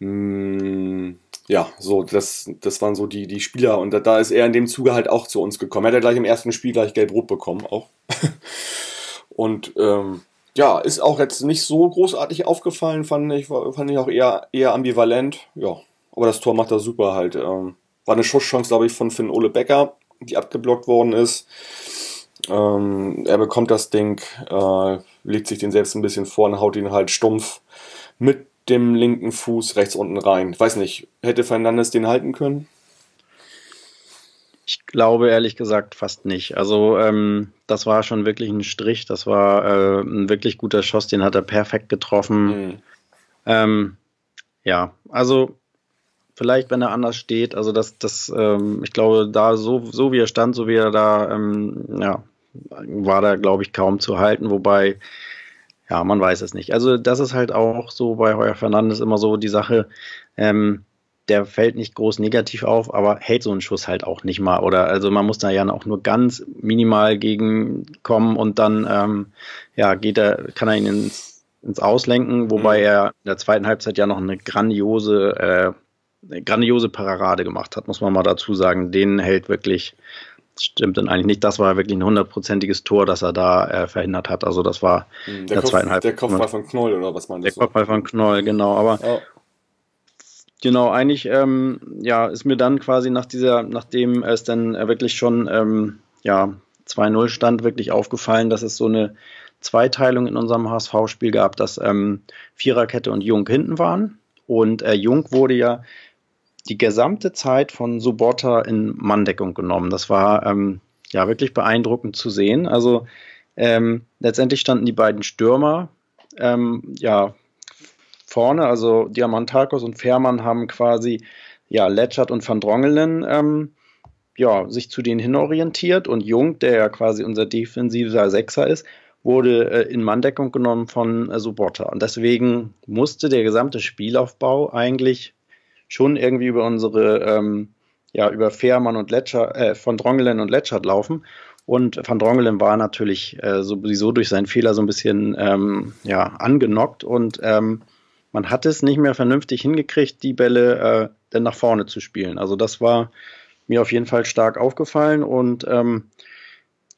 hm, ja, so, das, das waren so die, die Spieler und da, da ist er in dem Zuge halt auch zu uns gekommen. Er hat ja gleich im ersten Spiel gleich gelb-rot bekommen, auch. und ähm, ja, ist auch jetzt nicht so großartig aufgefallen, fand ich, fand ich auch eher, eher ambivalent. Ja, aber das Tor macht er super halt. Ähm, war eine Schusschance, glaube ich, von Finn Ole Becker, die abgeblockt worden ist. Ähm, er bekommt das Ding, äh, legt sich den selbst ein bisschen vor und haut ihn halt stumpf mit dem linken Fuß rechts unten rein. Weiß nicht, hätte Fernandes den halten können? Ich glaube ehrlich gesagt fast nicht. Also ähm, das war schon wirklich ein Strich. Das war äh, ein wirklich guter Schuss. Den hat er perfekt getroffen. Mhm. Ähm, ja, also vielleicht, wenn er anders steht. Also das, das, ähm, ich glaube, da so, so wie er stand, so wie er da, ähm, ja, war da, glaube ich, kaum zu halten. Wobei ja, man weiß es nicht. Also das ist halt auch so bei Heuer Fernandes immer so die Sache, ähm, der fällt nicht groß negativ auf, aber hält so einen Schuss halt auch nicht mal. Oder also man muss da ja auch nur ganz minimal gegenkommen und dann ähm, ja, geht er, kann er ihn ins, ins Auslenken, wobei mhm. er in der zweiten Halbzeit ja noch eine grandiose, äh, eine grandiose Parade gemacht hat, muss man mal dazu sagen. Den hält wirklich stimmt dann eigentlich nicht. Das war wirklich ein hundertprozentiges Tor, das er da äh, verhindert hat. Also das war hm, der, der zweiten Halbzeit. Der Kopfball von Knoll oder was man das Der Kopfball von Knoll, genau. Aber oh. genau, eigentlich ähm, ja, ist mir dann quasi nach dieser, nachdem es dann wirklich schon ähm, ja, 2-0 stand, wirklich aufgefallen, dass es so eine Zweiteilung in unserem HSV-Spiel gab, dass ähm, Viererkette und Jung hinten waren. Und äh, Jung wurde ja die gesamte Zeit von Subota in Manndeckung genommen. Das war ähm, ja wirklich beeindruckend zu sehen. Also ähm, letztendlich standen die beiden Stürmer ähm, ja vorne, also Diamantakos und Fährmann haben quasi ja Letschert und Van Drongelen ähm, ja, sich zu denen hinorientiert und Jung, der ja quasi unser defensiver Sechser ist, wurde äh, in Manndeckung genommen von äh. Und deswegen musste der gesamte Spielaufbau eigentlich schon irgendwie über unsere, ähm, ja, über Fährmann und Letscher, äh, von Drongelen und Letschert laufen. Und Van Drongelen war natürlich äh, sowieso durch seinen Fehler so ein bisschen ähm, ja, angenockt und ähm, man hat es nicht mehr vernünftig hingekriegt, die Bälle äh, dann nach vorne zu spielen. Also das war mir auf jeden Fall stark aufgefallen und ähm,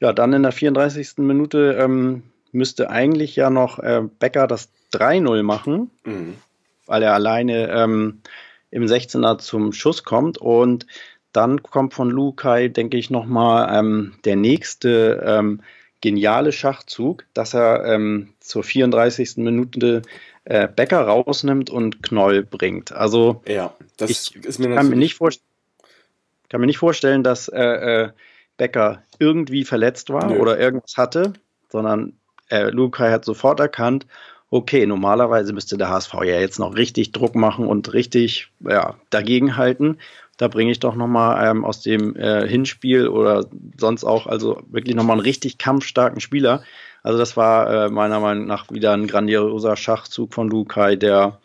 ja, dann in der 34. Minute ähm, müsste eigentlich ja noch äh, Becker das 3-0 machen, mhm. weil er alleine ähm, im 16er zum Schuss kommt. Und dann kommt von Lukai, denke ich, nochmal ähm, der nächste ähm, geniale Schachzug, dass er ähm, zur 34. Minute äh, Becker rausnimmt und Knoll bringt. Also ja, das ich ist mir kann, mir nicht kann mir nicht vorstellen, dass äh, äh, Becker irgendwie verletzt war Nö. oder irgendwas hatte, sondern äh, Lukai hat sofort erkannt, okay, normalerweise müsste der HSV ja jetzt noch richtig Druck machen und richtig ja, dagegenhalten. Da bringe ich doch nochmal ähm, aus dem äh, Hinspiel oder sonst auch, also wirklich nochmal einen richtig kampfstarken Spieler. Also das war äh, meiner Meinung nach wieder ein grandioser Schachzug von Lukai, der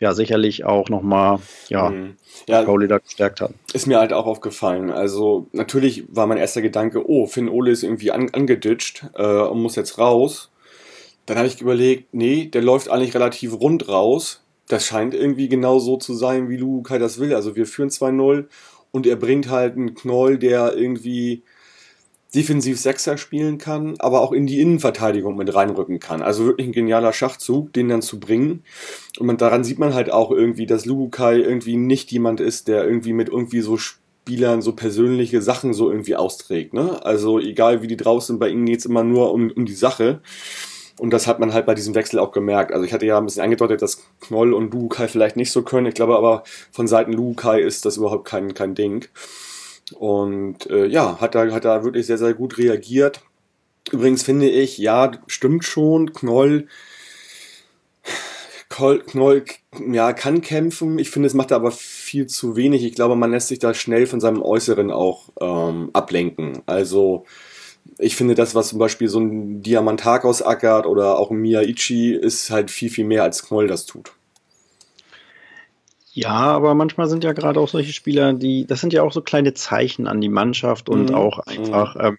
ja sicherlich auch nochmal ja, mhm. ja, Pauli da gestärkt hat. Ist mir halt auch aufgefallen. Also natürlich war mein erster Gedanke, oh, Finn Ole ist irgendwie an, angeditscht äh, und muss jetzt raus. Dann habe ich überlegt, nee, der läuft eigentlich relativ rund raus. Das scheint irgendwie genau so zu sein, wie Lukai das will. Also wir führen 2-0 und er bringt halt einen Knoll, der irgendwie defensiv Sechser spielen kann, aber auch in die Innenverteidigung mit reinrücken kann. Also wirklich ein genialer Schachzug, den dann zu bringen. Und man, daran sieht man halt auch irgendwie, dass Lukai irgendwie nicht jemand ist, der irgendwie mit irgendwie so Spielern so persönliche Sachen so irgendwie austrägt. Ne? Also egal wie die draußen, bei ihnen geht es immer nur um, um die Sache. Und das hat man halt bei diesem Wechsel auch gemerkt. Also ich hatte ja ein bisschen angedeutet, dass Knoll und Lukai vielleicht nicht so können. Ich glaube aber, von Seiten Lukai ist das überhaupt kein, kein Ding. Und äh, ja, hat da, hat da wirklich sehr, sehr gut reagiert. Übrigens finde ich, ja, stimmt schon, Knoll, Knoll ja, kann kämpfen. Ich finde, es macht er aber viel zu wenig. Ich glaube, man lässt sich da schnell von seinem Äußeren auch ähm, ablenken. Also ich finde, das, was zum Beispiel so ein Diamantakos ackert oder auch ein Miyaichi, ist halt viel, viel mehr als Knoll das tut. Ja, aber manchmal sind ja gerade auch solche Spieler, die, das sind ja auch so kleine Zeichen an die Mannschaft und mhm. auch einfach, mhm. ähm,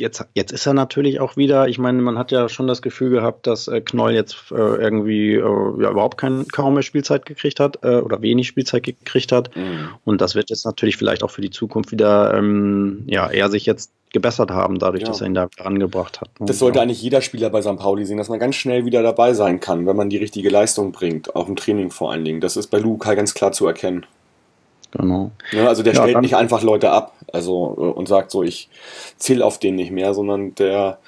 jetzt, jetzt ist er natürlich auch wieder, ich meine, man hat ja schon das Gefühl gehabt, dass äh, Knoll jetzt äh, irgendwie äh, ja, überhaupt kein, kaum mehr Spielzeit gekriegt hat äh, oder wenig Spielzeit gekriegt hat. Mhm. Und das wird jetzt natürlich vielleicht auch für die Zukunft wieder, ähm, ja, er sich jetzt gebessert haben, dadurch, ja. dass er ihn da angebracht hat. Ne? Das sollte ja. eigentlich jeder Spieler bei St. Pauli sehen, dass man ganz schnell wieder dabei sein kann, wenn man die richtige Leistung bringt, auch im Training vor allen Dingen. Das ist bei Lukai ganz klar zu erkennen. Genau. Ja, also der stellt nicht einfach Leute ab also, äh, und sagt so, ich zähle auf den nicht mehr, sondern der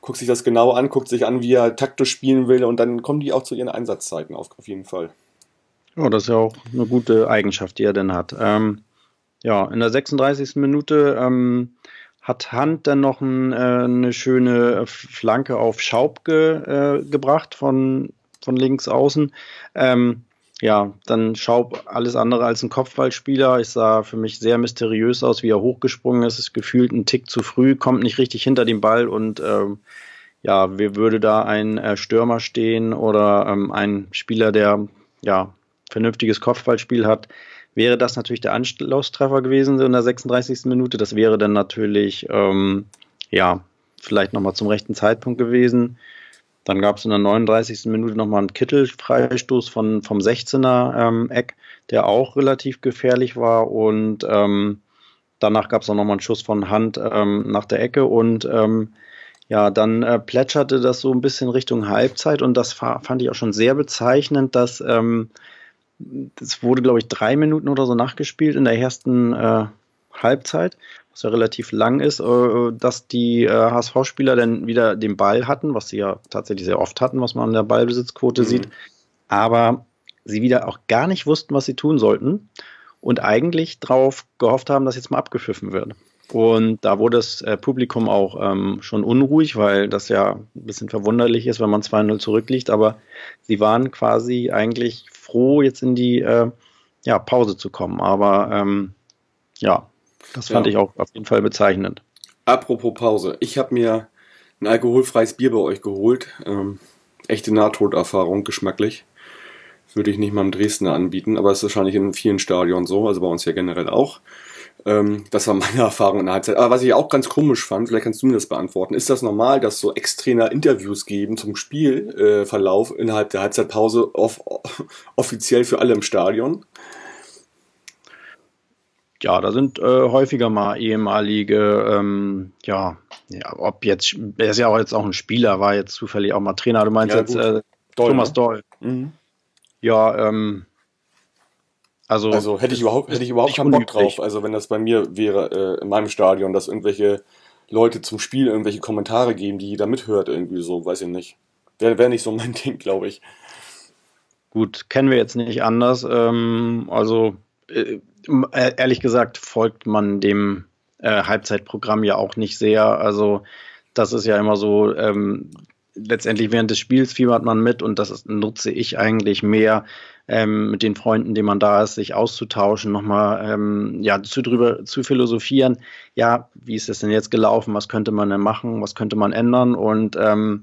guckt sich das genau an, guckt sich an, wie er taktisch spielen will und dann kommen die auch zu ihren Einsatzzeiten auf, auf jeden Fall. Ja, das ist ja auch eine gute Eigenschaft, die er denn hat. Ähm, ja, in der 36. Minute ähm, hat Hand dann noch ein, äh, eine schöne Flanke auf Schaub ge, äh, gebracht von, von links außen. Ähm, ja, dann Schaub alles andere als ein Kopfballspieler. Ich sah für mich sehr mysteriös aus, wie er hochgesprungen ist. Ist gefühlt ein Tick zu früh, kommt nicht richtig hinter den Ball und ähm, ja, wie würde da ein äh, Stürmer stehen oder ähm, ein Spieler, der ja vernünftiges Kopfballspiel hat, wäre das natürlich der Anschlusstreffer gewesen in der 36. Minute. Das wäre dann natürlich ähm, ja vielleicht nochmal zum rechten Zeitpunkt gewesen. Dann gab es in der 39. Minute nochmal einen Kittel-Freistoß von, vom 16er ähm, Eck, der auch relativ gefährlich war. Und ähm, danach gab es auch nochmal einen Schuss von Hand ähm, nach der Ecke. Und ähm, ja, dann äh, plätscherte das so ein bisschen Richtung Halbzeit. Und das fand ich auch schon sehr bezeichnend, dass es wurde, glaube ich, drei Minuten oder so nachgespielt in der ersten äh, Halbzeit was ja relativ lang ist, äh, dass die äh, HSV-Spieler dann wieder den Ball hatten, was sie ja tatsächlich sehr oft hatten, was man an der Ballbesitzquote mhm. sieht, aber sie wieder auch gar nicht wussten, was sie tun sollten und eigentlich darauf gehofft haben, dass jetzt mal abgepfiffen wird. Und da wurde das äh, Publikum auch ähm, schon unruhig, weil das ja ein bisschen verwunderlich ist, wenn man 2-0 zurückliegt. Aber sie waren quasi eigentlich froh, jetzt in die äh, ja, Pause zu kommen. Aber ähm, ja, das fand ja. ich auch auf jeden Fall bezeichnend. Apropos Pause. Ich habe mir ein alkoholfreies Bier bei euch geholt. Ähm, echte Nahtoderfahrung, geschmacklich. Würde ich nicht mal im Dresdner anbieten, aber es ist wahrscheinlich in vielen Stadien so, also bei uns ja generell auch. Ähm, das war meine Erfahrung in der Halbzeit. Aber was ich auch ganz komisch fand, vielleicht kannst du mir das beantworten, ist das normal, dass so Ex-Trainer Interviews geben zum Spielverlauf äh, innerhalb der Halbzeitpause off offiziell für alle im Stadion? ja, da sind äh, häufiger mal ehemalige, ähm, ja, ja, ob jetzt, er ist ja auch jetzt auch ein Spieler, war jetzt zufällig auch mal Trainer. Du meinst ja, jetzt äh, Doll, Thomas ne? Doll. Mhm. Ja, ähm, also, also hätte ich überhaupt, hätte ich überhaupt keinen Bock drauf. Also wenn das bei mir wäre, äh, in meinem Stadion, dass irgendwelche Leute zum Spiel irgendwelche Kommentare geben, die jeder mithört, irgendwie so, weiß ich nicht. Wäre wär nicht so mein Ding, glaube ich. Gut, kennen wir jetzt nicht anders. Ähm, also äh, äh, ehrlich gesagt folgt man dem äh, Halbzeitprogramm ja auch nicht sehr. Also das ist ja immer so, ähm, letztendlich während des Spiels fiebert man mit und das nutze ich eigentlich mehr ähm, mit den Freunden, denen man da ist, sich auszutauschen, nochmal ähm, ja, zu drüber zu philosophieren. Ja, wie ist es denn jetzt gelaufen? Was könnte man denn machen? Was könnte man ändern? Und ähm,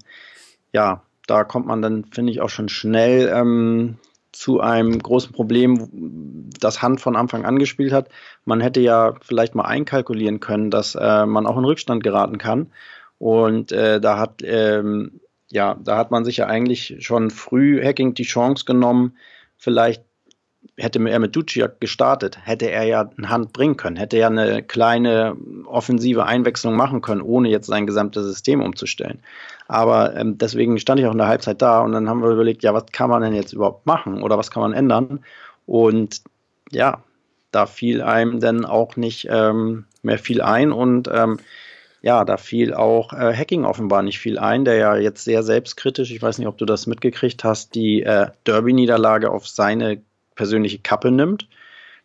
ja, da kommt man dann, finde ich, auch schon schnell ähm, zu einem großen Problem, das Hand von Anfang an gespielt hat. Man hätte ja vielleicht mal einkalkulieren können, dass äh, man auch in Rückstand geraten kann. Und äh, da hat ähm, ja, da hat man sich ja eigentlich schon früh Hacking die Chance genommen, vielleicht hätte er mit Duciak gestartet, hätte er ja eine Hand bringen können, hätte er eine kleine offensive Einwechslung machen können, ohne jetzt sein gesamtes System umzustellen. Aber ähm, deswegen stand ich auch in der Halbzeit da und dann haben wir überlegt, ja, was kann man denn jetzt überhaupt machen oder was kann man ändern? Und ja, da fiel einem dann auch nicht ähm, mehr viel ein und ähm, ja, da fiel auch äh, Hacking offenbar nicht viel ein, der ja jetzt sehr selbstkritisch, ich weiß nicht, ob du das mitgekriegt hast, die äh, Derby-Niederlage auf seine persönliche Kappe nimmt,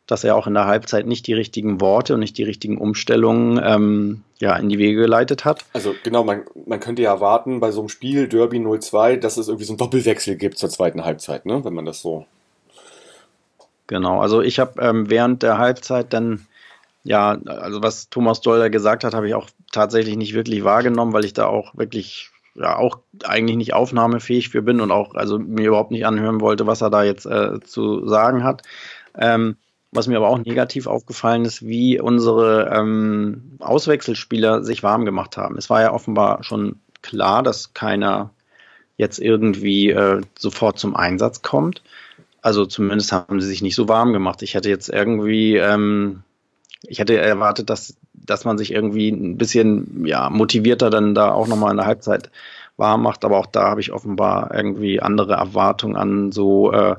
dass er auch in der Halbzeit nicht die richtigen Worte und nicht die richtigen Umstellungen ähm, ja, in die Wege geleitet hat. Also genau, man, man könnte ja erwarten bei so einem Spiel Derby 0-2, dass es irgendwie so einen Doppelwechsel gibt zur zweiten Halbzeit, ne? wenn man das so. Genau, also ich habe ähm, während der Halbzeit dann ja, also was Thomas Dolder gesagt hat, habe ich auch tatsächlich nicht wirklich wahrgenommen, weil ich da auch wirklich ja auch eigentlich nicht aufnahmefähig für bin und auch also mir überhaupt nicht anhören wollte, was er da jetzt äh, zu sagen hat. Ähm, was mir aber auch negativ aufgefallen ist, wie unsere ähm, Auswechselspieler sich warm gemacht haben. Es war ja offenbar schon klar, dass keiner jetzt irgendwie äh, sofort zum Einsatz kommt. Also zumindest haben sie sich nicht so warm gemacht. Ich hätte jetzt irgendwie ähm, ich hätte erwartet, dass, dass man sich irgendwie ein bisschen ja, motivierter dann da auch nochmal in der Halbzeit warm macht, aber auch da habe ich offenbar irgendwie andere Erwartungen an so äh,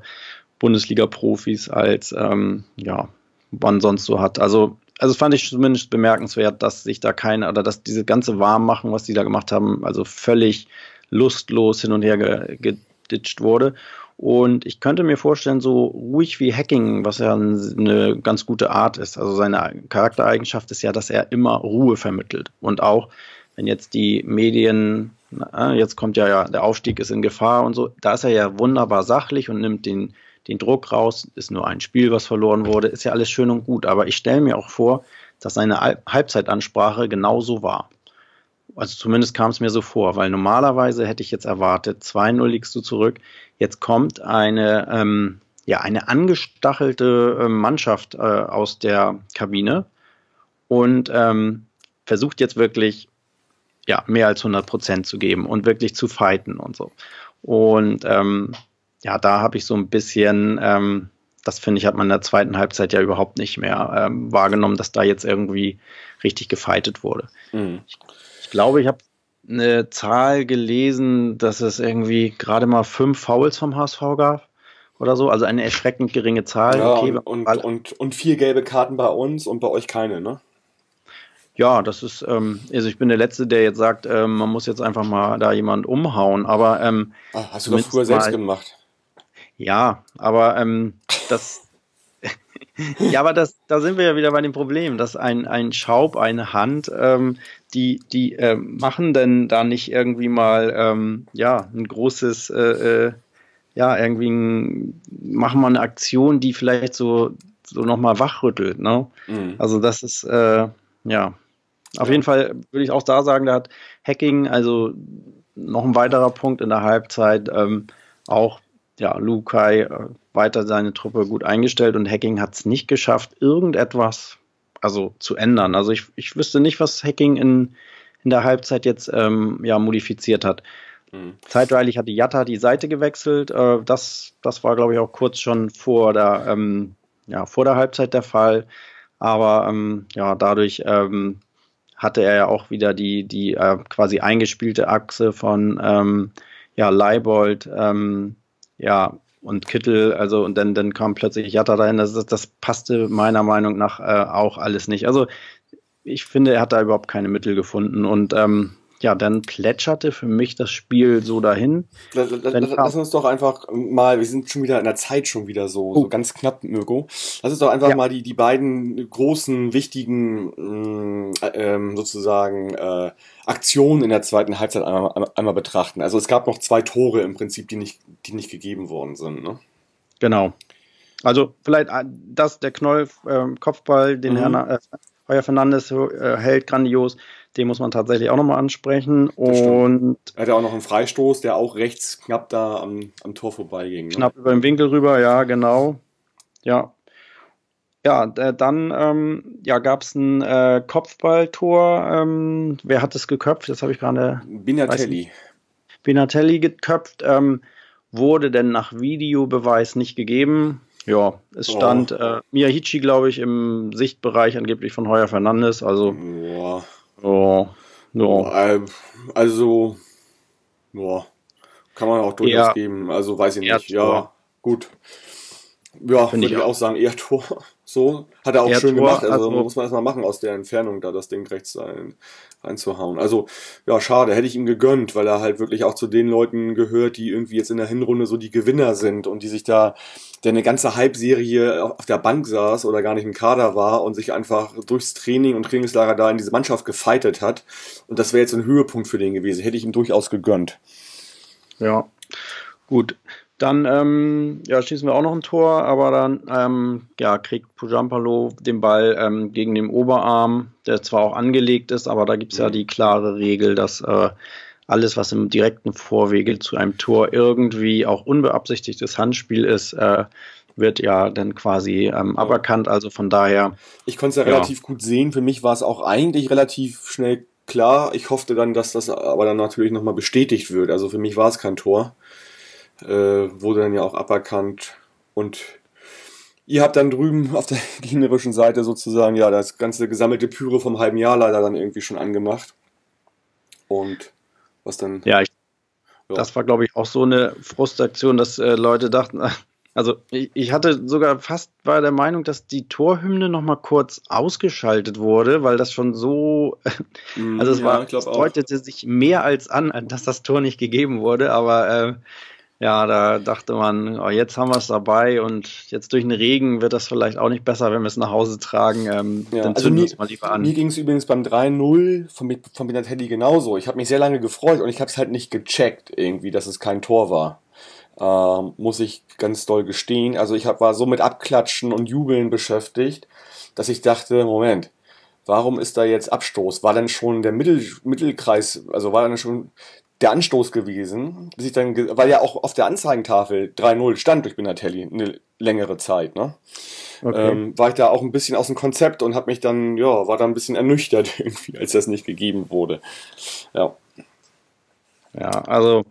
Bundesliga-Profis als ähm, ja, man sonst so hat. Also, also fand ich zumindest bemerkenswert, dass sich da keine, oder dass diese ganze Warmmachen, was die da gemacht haben, also völlig lustlos hin und her geditscht wurde. Und ich könnte mir vorstellen, so ruhig wie Hacking, was ja eine ganz gute Art ist, also seine Charaktereigenschaft ist ja, dass er immer Ruhe vermittelt. Und auch, wenn jetzt die Medien, na, jetzt kommt ja, ja, der Aufstieg ist in Gefahr und so, da ist er ja wunderbar sachlich und nimmt den, den Druck raus, ist nur ein Spiel, was verloren wurde, ist ja alles schön und gut. Aber ich stelle mir auch vor, dass seine Halbzeitansprache genauso war. Also zumindest kam es mir so vor, weil normalerweise hätte ich jetzt erwartet, 2-0 liegst du zurück, jetzt kommt eine, ähm, ja, eine angestachelte äh, Mannschaft äh, aus der Kabine und ähm, versucht jetzt wirklich ja, mehr als 100 Prozent zu geben und wirklich zu fighten und so. Und ähm, ja, da habe ich so ein bisschen, ähm, das finde ich, hat man in der zweiten Halbzeit ja überhaupt nicht mehr ähm, wahrgenommen, dass da jetzt irgendwie richtig gefightet wurde. Mhm. Glaube, ich habe eine Zahl gelesen, dass es irgendwie gerade mal fünf Fouls vom HSV gab oder so, also eine erschreckend geringe Zahl. Ja, okay, und, und, und, und, vier gelbe Karten bei uns und bei euch keine, ne? Ja, das ist, ähm, also ich bin der Letzte, der jetzt sagt, ähm, man muss jetzt einfach mal da jemand umhauen, aber ähm, Ach, hast du das früher selbst gemacht? Ja, aber ähm, das, ja, aber das, da sind wir ja wieder bei dem Problem, dass ein, ein Schaub, eine Hand, ähm, die, die äh, machen denn da nicht irgendwie mal ähm, ja, ein großes, äh, äh, ja, irgendwie ein, machen mal eine Aktion, die vielleicht so, so nochmal wachrüttelt. Ne? Mhm. Also das ist, äh, ja, auf ja. jeden Fall würde ich auch da sagen, da hat Hacking, also noch ein weiterer Punkt in der Halbzeit, ähm, auch ja, Lukai äh, weiter seine Truppe gut eingestellt und Hacking hat es nicht geschafft, irgendetwas also zu ändern. Also ich, ich wüsste nicht, was Hacking in, in der Halbzeit jetzt ähm, ja, modifiziert hat. Mhm. Zeitweilig hat die Jatta die Seite gewechselt. Äh, das, das war, glaube ich, auch kurz schon vor der, ähm, ja, vor der Halbzeit der Fall. Aber ähm, ja, dadurch ähm, hatte er ja auch wieder die, die äh, quasi eingespielte Achse von ähm, ja, Leibold, ähm, ja, und Kittel, also und dann, dann kam plötzlich Jatta rein. Das, das, passte meiner Meinung nach äh, auch alles nicht. Also ich finde, er hat da überhaupt keine Mittel gefunden und ähm, ja, dann plätscherte für mich das Spiel so dahin. Lass, lass uns doch einfach mal, wir sind schon wieder in der Zeit schon wieder so, oh. so ganz knapp, Mirko. Lass uns doch einfach ja. mal die, die beiden großen, wichtigen, äh, ähm, sozusagen, äh, Aktionen in der zweiten Halbzeit einmal, einmal, betrachten. Also es gab noch zwei Tore im Prinzip, die nicht, die nicht gegeben worden sind. Ne? Genau. Also vielleicht äh, das, der Knoll, äh, Kopfball, den mhm. Herrn äh, Heuer Fernandes äh, hält grandios. Den muss man tatsächlich auch nochmal ansprechen. Und er hat ja auch noch einen Freistoß, der auch rechts knapp da am, am Tor vorbeiging. Ne? Knapp über den Winkel rüber, ja, genau. Ja. Ja, dann ähm, ja, gab es ein äh, Kopfballtor. Ähm, wer hat es geköpft? Das habe ich gerade. Binatelli. Binatelli geköpft. Ähm, wurde denn nach Videobeweis nicht gegeben. Ja, es stand oh. äh, Miyahichi, glaube ich, im Sichtbereich angeblich von Heuer Fernandes. Also. Boah. Oh, no. Also, boah, kann man auch durchaus ja. geben. Also weiß ich nicht. Ja, gut. Ja, würde ich auch sagen, eher Tor. So, hat er auch schön Tor, gemacht. Also, also- muss man erstmal machen, aus der Entfernung da das Ding rechts rein, reinzuhauen. Also, ja, schade, hätte ich ihm gegönnt, weil er halt wirklich auch zu den Leuten gehört, die irgendwie jetzt in der Hinrunde so die Gewinner sind und die sich da, der eine ganze Halbserie auf der Bank saß oder gar nicht im Kader war und sich einfach durchs Training und Trainingslager da in diese Mannschaft gefeitet hat. Und das wäre jetzt ein Höhepunkt für den gewesen. Hätte ich ihm durchaus gegönnt. Ja, gut. Dann ähm, ja, schießen wir auch noch ein Tor, aber dann ähm, ja, kriegt Pujampalo den Ball ähm, gegen den Oberarm, der zwar auch angelegt ist, aber da gibt es ja die klare Regel, dass äh, alles, was im direkten Vorwege zu einem Tor irgendwie auch unbeabsichtigtes Handspiel ist, äh, wird ja dann quasi ähm, aberkannt. Also von daher, Ich konnte es ja, Ja. relativ gut sehen. Für mich war es auch eigentlich relativ schnell klar. Ich hoffte dann, dass das aber dann natürlich nochmal bestätigt wird. Also für mich war es kein Tor. Äh, wurde dann ja auch aberkannt. Und ihr habt dann drüben auf der gegnerischen Seite sozusagen ja das ganze gesammelte Pyre vom halben Jahr leider dann irgendwie schon angemacht. Und was dann. ja, ich Ja. Das war, glaube ich, auch so eine Frustration, dass äh, Leute dachten, also ich, ich hatte sogar fast war der Meinung, dass die Torhymne noch mal kurz ausgeschaltet wurde, weil das schon so, Mm, also es ja, war, es deutete sich mehr als an, dass das Tor nicht gegeben wurde, aber äh, ja, da dachte man, oh, jetzt haben wir es dabei und jetzt durch den Regen wird das vielleicht auch nicht besser, wenn wir es nach Hause tragen. Ähm, Ja, dann also zünden wir mir, es mal lieber an. mir ging es übrigens beim 3-0 von, von Binatelli genauso. Ich habe mich sehr lange gefreut und ich habe es halt nicht gecheckt irgendwie, dass es kein Tor war. Ähm, muss ich ganz doll gestehen. Also ich hab, war so mit Abklatschen und Jubeln beschäftigt, dass ich dachte, Moment, warum ist da jetzt Abstoß? War dann schon der Mittel, Mittelkreis, also war dann schon der Anstoß gewesen, bis ich dann, weil ja auch auf der Anzeigentafel 3-0 stand durch Binatelli eine längere Zeit, ne? Okay. ähm, war ich da auch ein bisschen aus dem Konzept und habe mich dann, ja, war da ein bisschen ernüchtert irgendwie, als das nicht gegeben wurde. Ja, Ja, also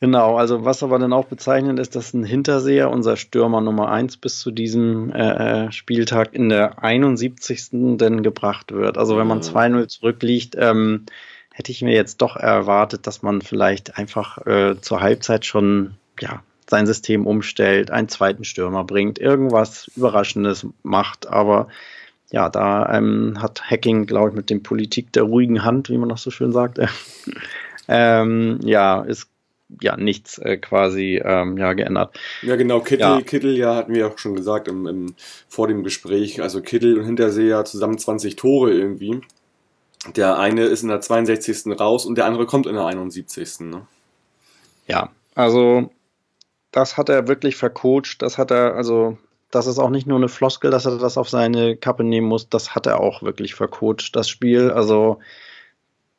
genau, also was aber dann auch bezeichnend ist, dass ein Hinterseher, unser Stürmer Nummer 1 bis zu diesem äh, äh, Spieltag in der 71. denn gebracht wird. Also wenn man Mhm. 2-0 zurückliegt, ähm, hätte ich mir jetzt doch erwartet, dass man vielleicht einfach äh, zur Halbzeit schon ja, sein System umstellt, einen zweiten Stürmer bringt, irgendwas Überraschendes macht, aber ja, da ähm, hat Hacking, glaube ich, mit dem Politik der ruhigen Hand, wie man noch so schön sagt, ähm, ja, ist ja nichts äh, quasi ähm, ja, geändert. ja genau, Kittel, Ja. Kittel, ja, hatten wir auch schon gesagt im, im, vor dem Gespräch, also Kittel und Hinterseher zusammen 20 Tore irgendwie. Der eine ist in der 62. raus und der andere kommt in der 71. Ne? Ja, also das hat er wirklich vercoacht, das hat er, also das ist auch nicht nur eine Floskel, dass er das auf seine Kappe nehmen muss, das hat er auch wirklich vercoacht, das Spiel. Also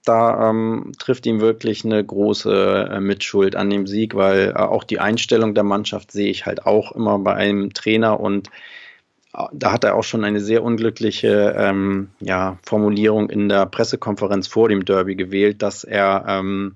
da ähm, trifft ihm wirklich eine große äh, Mitschuld an dem Sieg, weil äh, auch die Einstellung der Mannschaft sehe ich halt auch immer bei einem Trainer und äh, da hat er auch schon eine sehr unglückliche ähm, ja, Formulierung in der Pressekonferenz vor dem Derby gewählt, dass er ähm,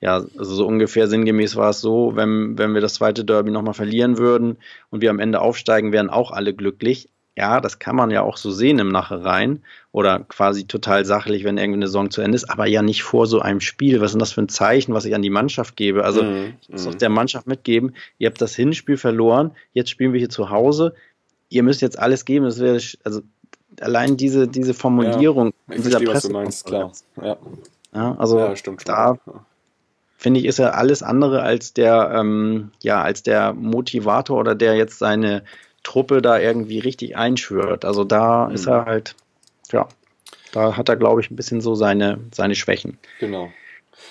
ja, also so ungefähr sinngemäß war es so, wenn, wenn wir das zweite Derby nochmal verlieren würden und wir am Ende aufsteigen, wären auch alle glücklich. Ja, das kann man ja auch so sehen im Nachhinein oder quasi total sachlich, wenn irgendwie eine Saison zu Ende ist, aber ja nicht vor so einem Spiel. Was ist denn das für ein Zeichen, was ich an die Mannschaft gebe? Also, Mhm, ich muss mhm. auch der Mannschaft mitgeben, ihr habt das Hinspiel verloren, jetzt spielen wir hier zu Hause, ihr müsst jetzt alles geben. Das wäre, also allein diese, diese Formulierung Ich in dieser verstehe, was du meinst, klar. Ja, Ja, also ja da finde ich, ist er alles andere als der, ähm, ja, als der Motivator oder der jetzt seine Truppe da irgendwie richtig einschwört. Also da Mhm. ist er halt, ja, da hat er, glaube ich, ein bisschen so seine, seine Schwächen. Genau.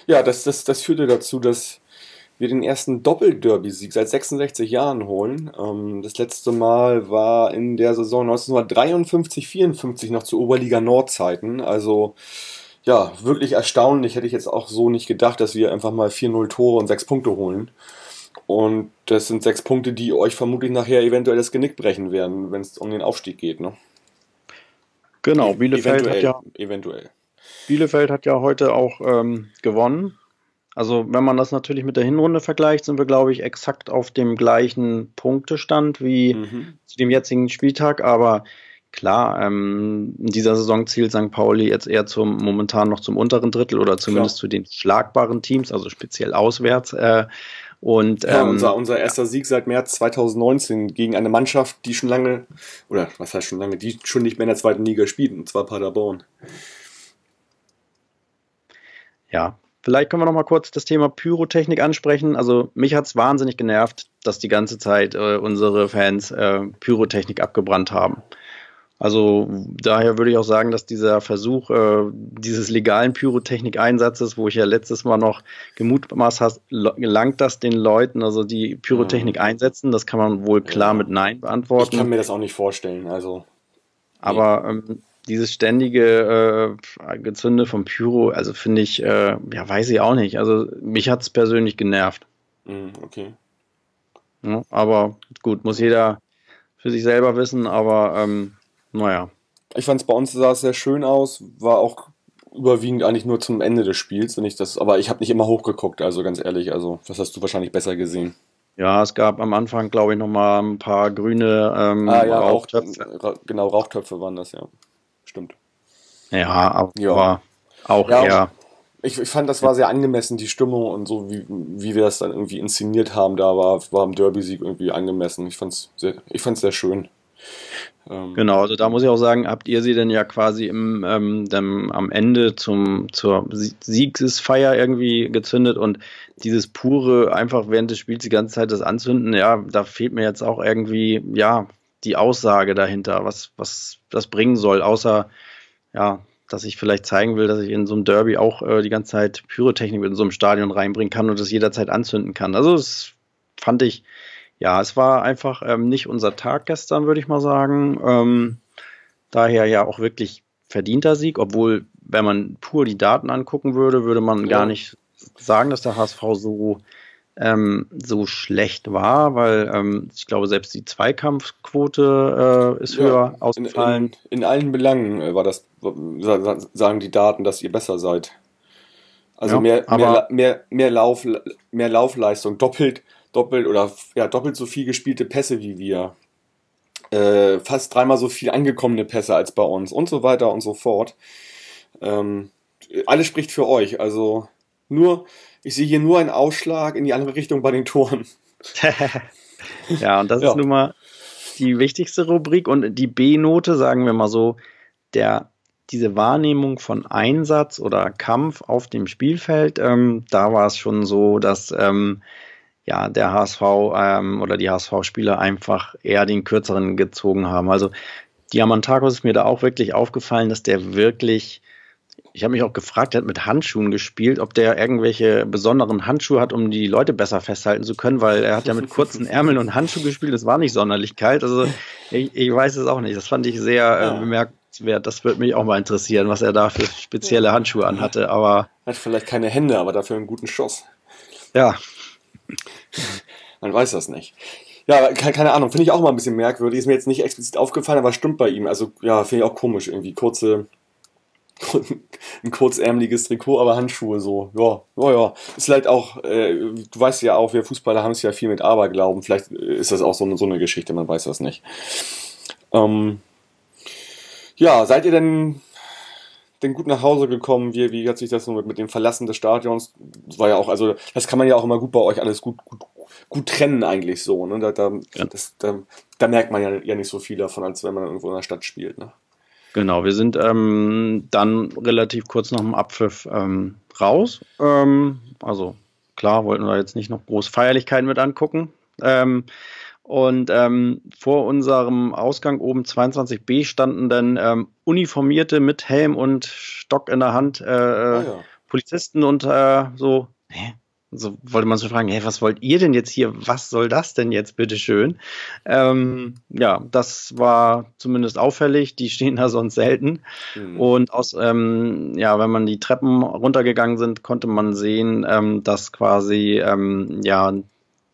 Ja, das, das, das führte dazu, dass wir den ersten Doppelderby-Sieg seit 66 Jahren holen. Ähm, das letzte Mal war in der Saison 1953, 54 noch zu Oberliga Nordzeiten. Also ja, wirklich erstaunlich. Hätte ich jetzt auch so nicht gedacht, dass wir einfach mal 4-0 Tore und 6 Punkte holen. Und das sind sechs Punkte, die euch vermutlich nachher eventuell das Genick brechen werden, wenn es um den Aufstieg geht. Ne? Genau, Bielefeld eventuell, hat ja eventuell. Bielefeld hat ja heute auch ähm, gewonnen. Also wenn man das natürlich mit der Hinrunde vergleicht, sind wir, glaube ich, exakt auf dem gleichen Punktestand wie Mhm. zu dem jetzigen Spieltag. Aber klar, ähm, in dieser Saison zielt St. Pauli jetzt eher zum momentan noch zum unteren Drittel oder zumindest Klar. zu den schlagbaren Teams, also speziell auswärts. Äh, Und, ja, ähm, unser, unser erster Sieg seit März 2019 gegen eine Mannschaft, die schon lange, oder was heißt schon lange, die schon nicht mehr in der zweiten Liga spielt, und zwar Paderborn. Ja, vielleicht können wir noch mal kurz das Thema Pyrotechnik ansprechen. Also mich hat es wahnsinnig genervt, dass die ganze Zeit äh, unsere Fans äh, Pyrotechnik abgebrannt haben. Also daher würde ich auch sagen, dass dieser Versuch äh, dieses legalen Pyrotechnik-Einsatzes, wo ich ja letztes Mal noch gemutmaßt habe, gelangt das den Leuten, also die Pyrotechnik mhm. einsetzen, das kann man wohl klar ja. mit Nein beantworten. Ich kann mir das auch nicht vorstellen, also. Aber ähm, dieses ständige äh, Gezünde vom Pyro, also finde ich, äh, ja, weiß ich auch nicht. Also mich hat es persönlich genervt. Mhm, okay. Ja, aber gut, muss jeder für sich selber wissen, aber ähm, naja. Ich fand es bei uns sah es sehr schön aus, war auch überwiegend eigentlich nur zum Ende des Spiels, wenn ich das, aber ich habe nicht immer hochgeguckt, also ganz ehrlich, also das hast du wahrscheinlich besser gesehen. Ja, es gab am Anfang, glaube ich, noch mal ein paar grüne ähm, ah, ja, Rauchtöpfe. Rauch, genau, Rauchtöpfe waren das, ja. Stimmt. Ja, aber ja. auch ja, eher. Ich, ich, fand, das war sehr angemessen, die Stimmung und so, wie, wie wir das dann irgendwie inszeniert haben, da war, war im Derby-Sieg irgendwie angemessen. Ich fand es sehr, sehr schön. Ähm, genau, also da muss ich auch sagen, habt ihr sie denn ja quasi im, ähm, dem, am Ende zum, zur Siegesfeier irgendwie gezündet und dieses pure, einfach während des Spiels die ganze Zeit das anzünden, ja, da fehlt mir jetzt auch irgendwie, ja, die Aussage dahinter, was, was das bringen soll, außer, ja, dass ich vielleicht zeigen will, dass ich in so einem Derby auch äh, die ganze Zeit Pyrotechnik in so einem Stadion reinbringen kann und das jederzeit anzünden kann. Also das fand ich, ja, es war einfach ähm, nicht unser Tag gestern, würde ich mal sagen. Ähm, daher ja auch wirklich verdienter Sieg, obwohl, wenn man pur die Daten angucken würde, würde man ja. gar nicht sagen, dass der HSV so, ähm, so schlecht war, weil ähm, ich glaube, selbst die Zweikampfquote äh, ist ja, höher ausgefallen. In, in, in, allen Belangen äh, war das, sagen die Daten, dass ihr besser seid. Also ja, mehr, mehr, mehr, mehr, Lauf, mehr Laufleistung, doppelt doppelt oder ja, doppelt so viel gespielte Pässe wie wir. Äh, fast dreimal so viel angekommene Pässe als bei uns und so weiter und so fort. Ähm, alles spricht für euch. Also nur, ich sehe hier nur einen Ausschlag in die andere Richtung bei den Toren. ja, und das ja. ist nun mal die wichtigste Rubrik und die B-Note, sagen wir mal so, der diese Wahrnehmung von Einsatz oder Kampf auf dem Spielfeld, ähm, da war es schon so, dass ähm, ja, der HSV ähm, oder die HSV-Spieler einfach eher den kürzeren gezogen haben. Also Diamantakos ist mir da auch wirklich aufgefallen, dass der wirklich, ich habe mich auch gefragt, der hat mit Handschuhen gespielt, ob der irgendwelche besonderen Handschuhe hat, um die Leute besser festhalten zu können, weil er hat ja mit kurzen Ärmeln und Handschuhen gespielt, das war nicht sonderlich kalt. Also ich, ich weiß es auch nicht. Das fand ich sehr äh, bemerkenswert. Das würde mich auch mal interessieren, was er da für spezielle Handschuhe anhatte. Aber hat vielleicht keine Hände, aber dafür einen guten Schuss. Ja, Man weiß das nicht. Ja, keine Ahnung, finde ich auch mal ein bisschen merkwürdig. Ist mir jetzt nicht explizit aufgefallen, aber stimmt bei ihm. Also, ja, finde ich auch komisch irgendwie. Kurze, ein kurzärmeliges Trikot, aber Handschuhe so. Ja, ja, ja. Ist vielleicht auch, äh, du weißt ja auch, wir Fußballer haben es ja viel mit Aberglauben. Vielleicht ist das auch so eine, so eine Geschichte, man weiß das nicht. Ähm, ja, seid ihr denn denn gut nach Hause gekommen? Wie, wie hat sich das so mit, mit dem Verlassen des Stadions? Das war ja auch, also das kann man ja auch immer gut bei euch alles gut, gut, gut trennen eigentlich so. Ne? Da, da, ja. das, da, da, merkt man ja, ja nicht so viel davon, als wenn man irgendwo in der Stadt spielt. Ne? Genau, wir sind ähm, dann relativ kurz nach dem Abpfiff ähm, raus. Ähm, also klar, wollten wir jetzt nicht noch groß Feierlichkeiten mit angucken. Ähm, und ähm, vor unserem Ausgang oben 22b standen dann ähm, uniformierte mit Helm und Stock in der Hand äh, ah, ja. Polizisten und äh, so. Hä? So wollte man so fragen, hey, was wollt ihr denn jetzt hier? Was soll das denn jetzt, bitteschön? Ähm, ja, das war zumindest auffällig. Die stehen da sonst selten. Mhm. Und aus, ähm, ja, wenn man die Treppen runtergegangen sind, konnte man sehen, ähm, dass quasi, ähm, ja,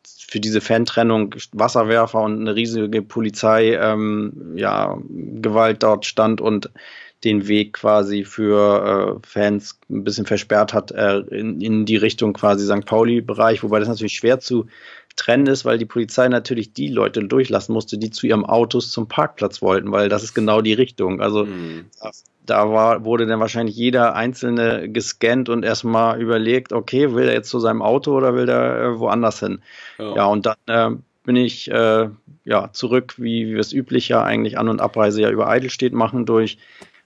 für diese Fantrennung Wasserwerfer und eine riesige Polizei ähm, ja, Gewalt dort stand und den Weg quasi für äh, Fans ein bisschen versperrt hat äh, in, in die Richtung quasi St. Pauli-Bereich, wobei das natürlich schwer zu trennen ist, weil die Polizei natürlich die Leute durchlassen musste, die zu ihrem Autos zum Parkplatz wollten, weil das ist genau die Richtung. Also mhm. da war, wurde dann wahrscheinlich jeder Einzelne gescannt und erstmal überlegt, okay, will er jetzt zu seinem Auto oder will er äh, woanders hin? Ja, ja und dann äh, bin ich äh, ja zurück, wie, wie wir es üblich ja eigentlich An- und Abreise ja über Eidelstedt machen, durch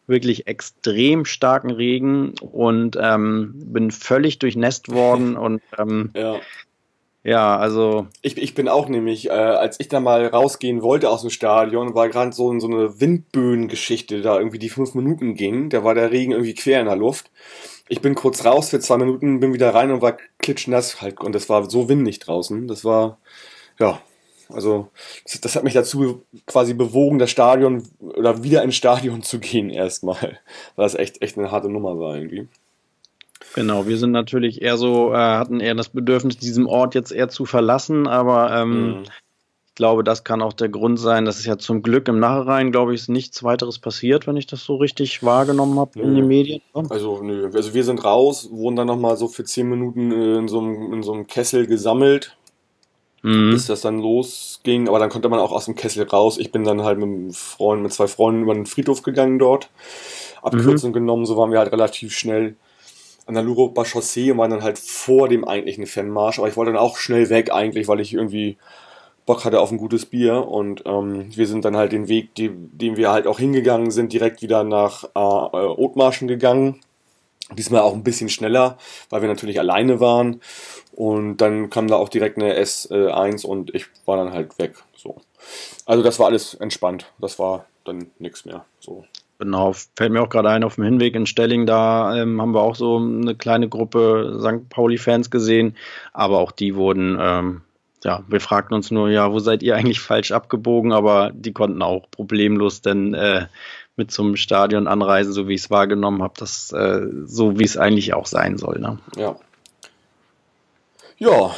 wirklich extrem starken Regen und ähm, bin völlig durchnässt worden und ähm, ja. Ja, also. Ich, ich bin auch nämlich, äh, als ich da mal rausgehen wollte aus dem Stadion, war gerade so, so eine Windböen-Geschichte da irgendwie, die fünf Minuten ging. Da war der Regen irgendwie quer in der Luft. Ich bin kurz raus für zwei Minuten, bin wieder rein und war klitschnass halt. Und das war so windig draußen. Das war, ja, also das, das, hat mich dazu quasi bewogen, das Stadion oder wieder ins Stadion zu gehen erstmal. Weil das echt, echt eine harte Nummer war irgendwie. Genau, wir sind natürlich eher so, äh, hatten eher das Bedürfnis, diesen Ort jetzt eher zu verlassen, aber ähm, mhm. ich glaube, das kann auch der Grund sein, dass es ja zum Glück im Nachhinein, glaube ich, ist nichts weiteres passiert, wenn ich das so richtig wahrgenommen habe in den Medien. Also, nö, also wir sind raus, wurden dann nochmal so für zehn Minuten in so einem, in so einem Kessel gesammelt, mhm. bis das dann losging, aber dann konnte man auch aus dem Kessel raus. Ich bin dann halt mit einem Freund, mit zwei Freunden über den Friedhof gegangen dort, Abkürzung mhm. genommen, so waren wir halt relativ schnell an der Luroper Chaussee und waren dann halt vor dem eigentlichen Fanmarsch. Aber ich wollte dann auch schnell weg eigentlich, weil ich irgendwie Bock hatte auf ein gutes Bier. Und ähm, wir sind dann halt den Weg, die, den wir halt auch hingegangen sind, direkt wieder nach äh, Othmarschen gegangen. Diesmal auch ein bisschen schneller, weil wir natürlich alleine waren. Und dann kam da auch direkt eine S1 und ich war dann halt weg. So. Also das war alles entspannt. Das war dann nichts mehr. So. Genau, fällt mir auch gerade ein, auf dem Hinweg in Stelling, da ähm, haben wir auch so eine kleine Gruppe St. Pauli-Fans gesehen, aber auch die wurden, ähm, ja, wir fragten uns nur, ja, wo seid ihr eigentlich falsch abgebogen, aber die konnten auch problemlos denn äh, mit zum Stadion anreisen, so wie ich es wahrgenommen habe, das äh, so wie es eigentlich auch sein soll. Ne? Ja. Ja,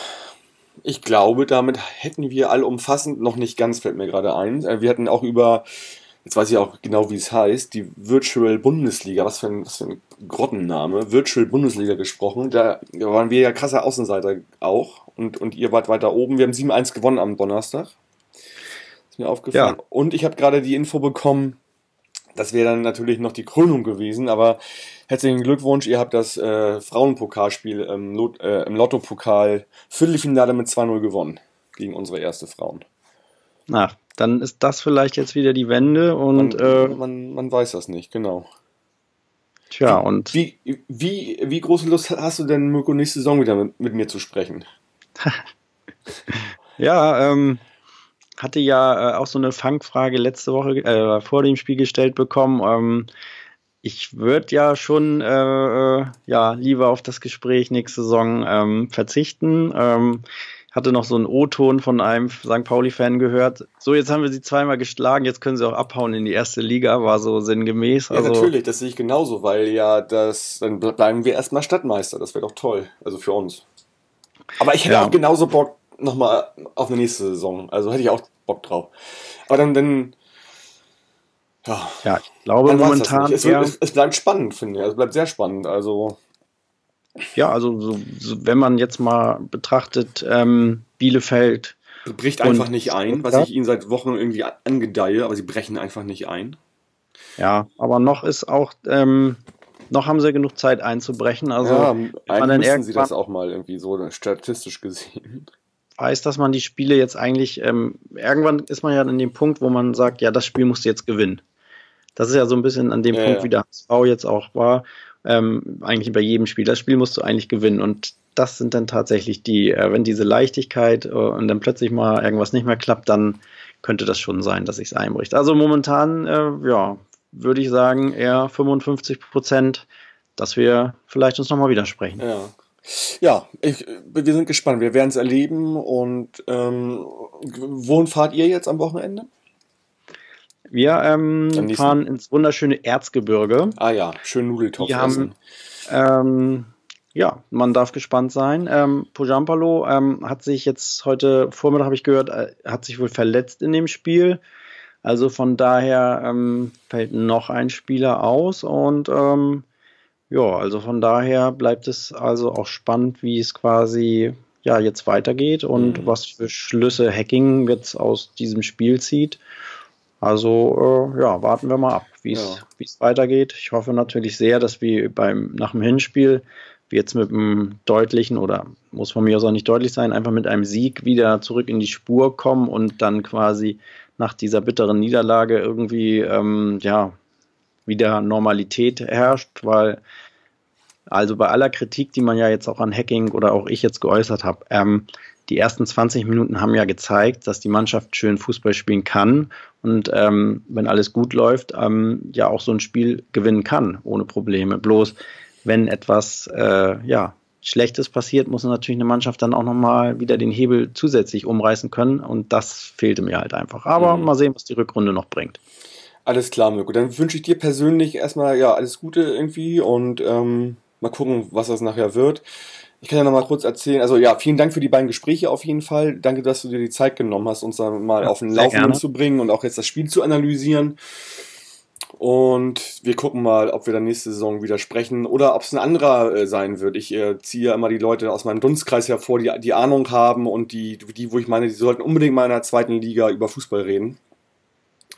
ich glaube, damit hätten wir allumfassend noch nicht ganz, fällt mir gerade ein. Äh, wir hatten auch über jetzt weiß ich auch genau, wie es heißt, die Virtual Bundesliga, was für ein, was für ein Grottenname, Virtual Bundesliga gesprochen. Da waren wir ja krasser Außenseiter auch und, und ihr wart weiter oben. Wir haben 7-1 gewonnen am Donnerstag. Ist mir aufgefallen. Ja. Und ich habe gerade die Info bekommen, das wäre dann natürlich noch die Krönung gewesen, aber herzlichen Glückwunsch, ihr habt das äh, Frauenpokalspiel im, Lot, äh, im Lotto-Pokal Viertelfinale mit 2-0 gewonnen gegen unsere erste Frauen. Ach, dann ist das vielleicht jetzt wieder die Wende und. Man, äh, man, man weiß das nicht, genau. Tja, und. Wie, wie, wie große Lust hast du denn, Mirko, nächste Saison wieder mit, mit mir zu sprechen? ja, ähm, hatte ja äh, auch so eine Fangfrage letzte Woche äh, vor dem Spiel gestellt bekommen. Ähm, ich würde ja schon äh, äh, ja lieber auf das Gespräch nächste Saison ähm, verzichten. Ähm, hatte noch so einen O-Ton von einem St. Pauli-Fan gehört. So, jetzt haben wir sie zweimal geschlagen, jetzt können sie auch abhauen in die erste Liga, war so sinngemäß. Also, ja, natürlich, das sehe ich genauso, weil ja das, dann bleiben wir erstmal Stadtmeister, das wäre doch toll, also für uns. Aber ich hätte ja. auch genauso Bock nochmal auf eine nächste Saison, also hätte ich auch Bock drauf. Aber dann, dann ja, ja ich glaube momentan. Es, wird, es, es, bleibt spannend, finde ich. Es bleibt sehr spannend. Also ja, also so, so, wenn man jetzt mal betrachtet, ähm, Bielefeld. Bricht einfach nicht ein, was ich ihnen seit Wochen irgendwie angedeihe, aber sie brechen einfach nicht ein. Ja, aber noch ist auch, ähm, noch haben sie genug Zeit einzubrechen. Also ja, eigentlich müssen sie das auch mal irgendwie so statistisch gesehen. Weiß, dass man die Spiele jetzt eigentlich, ähm, irgendwann ist man ja an dem Punkt, wo man sagt, ja, das Spiel musst du jetzt gewinnen. Das ist ja so ein bisschen an dem ja, Punkt, ja. wie der HSV jetzt auch war ähm, eigentlich bei jedem Spiel. Das Spiel musst du eigentlich gewinnen und das sind dann tatsächlich die, äh, wenn diese Leichtigkeit äh, und dann plötzlich mal irgendwas nicht mehr klappt, dann könnte das schon sein, dass sich es einbricht. Also momentan, äh, ja, würde ich sagen, eher 55 Prozent, dass wir vielleicht uns nochmal widersprechen. Ja. Ja, ich, wir sind gespannt. Wir werden es erleben. Und ähm, wohin fahrt ihr jetzt am Wochenende? Wir ähm, fahren ins wunderschöne Erzgebirge. Ah ja, schön Nudeltopf Wir essen. ähm, ja, man darf gespannt sein. Ähm, Pujampalo ähm, hat sich jetzt heute Vormittag, habe ich gehört, äh, hat sich wohl verletzt in dem Spiel. Also von daher ähm, fällt noch ein Spieler aus und ähm, ja, also von daher bleibt es also auch spannend, wie es quasi ja jetzt weitergeht und mhm. was für Schlüsse Hacking jetzt aus diesem Spiel zieht. Also äh, ja, warten wir mal ab, wie es ja. weitergeht. Ich hoffe natürlich sehr, dass wir beim nach dem Hinspiel jetzt mit einem deutlichen oder muss von mir aus auch nicht deutlich sein, einfach mit einem Sieg wieder zurück in die Spur kommen und dann quasi nach dieser bitteren Niederlage irgendwie ähm, ja wieder Normalität herrscht, weil also bei aller Kritik, die man ja jetzt auch an Hacking oder auch ich jetzt geäußert habe, ähm, die ersten 20 Minuten haben ja gezeigt, dass die Mannschaft schön Fußball spielen kann und ähm, wenn alles gut läuft, ähm, ja auch so ein Spiel gewinnen kann, ohne Probleme. Bloß wenn etwas äh, ja, Schlechtes passiert, muss natürlich eine Mannschaft dann auch nochmal wieder den Hebel zusätzlich umreißen können und das fehlte mir halt einfach. Aber mhm. mal sehen, was die Rückrunde noch bringt. Alles klar, Mirko. Dann wünsche ich dir persönlich erstmal ja alles Gute irgendwie und ähm, mal gucken, was das nachher wird. Ich kann ja noch mal kurz erzählen. Also ja, vielen Dank für die beiden Gespräche auf jeden Fall. Danke, dass du dir die Zeit genommen hast, uns da mal ja, auf den Laufenden zu bringen und auch jetzt das Spiel zu analysieren. Und wir gucken mal, ob wir dann nächste Saison wieder sprechen oder ob es ein anderer äh, sein wird. Ich äh, ziehe ja immer die Leute aus meinem Dunstkreis hervor, die die Ahnung haben und die, die, wo ich meine, die sollten unbedingt mal in der zweiten Liga über Fußball reden.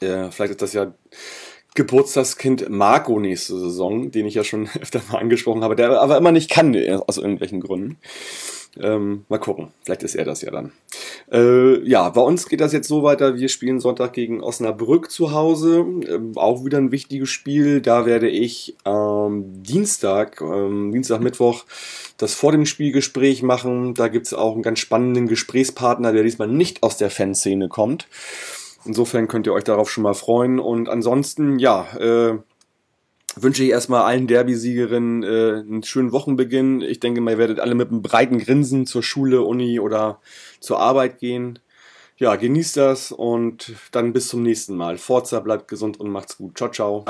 Äh, vielleicht ist das ja Geburtstagskind Marco nächste Saison, den ich ja schon öfter mal angesprochen habe, der aber immer nicht kann, äh, aus irgendwelchen Gründen. Ähm, mal gucken, vielleicht ist er das ja dann. Äh, ja, bei uns geht das jetzt so weiter. Wir spielen Sonntag gegen Osnabrück zu Hause. Ähm, auch wieder ein wichtiges Spiel. Da werde ich ähm, Dienstag, Dienstag, Mittwoch das vor dem Spielgespräch machen. Da gibt es auch einen ganz spannenden Gesprächspartner, der diesmal nicht aus der Fanszene kommt. Insofern könnt ihr euch darauf schon mal freuen. Und ansonsten, ja, äh, wünsche ich erstmal allen Derby-Siegerinnen äh, einen schönen Wochenbeginn. Ich denke mal, ihr werdet alle mit einem breiten Grinsen zur Schule, Uni oder zur Arbeit gehen. Ja, genießt das und dann bis zum nächsten Mal. Forza, bleibt gesund und macht's gut. Ciao, ciao.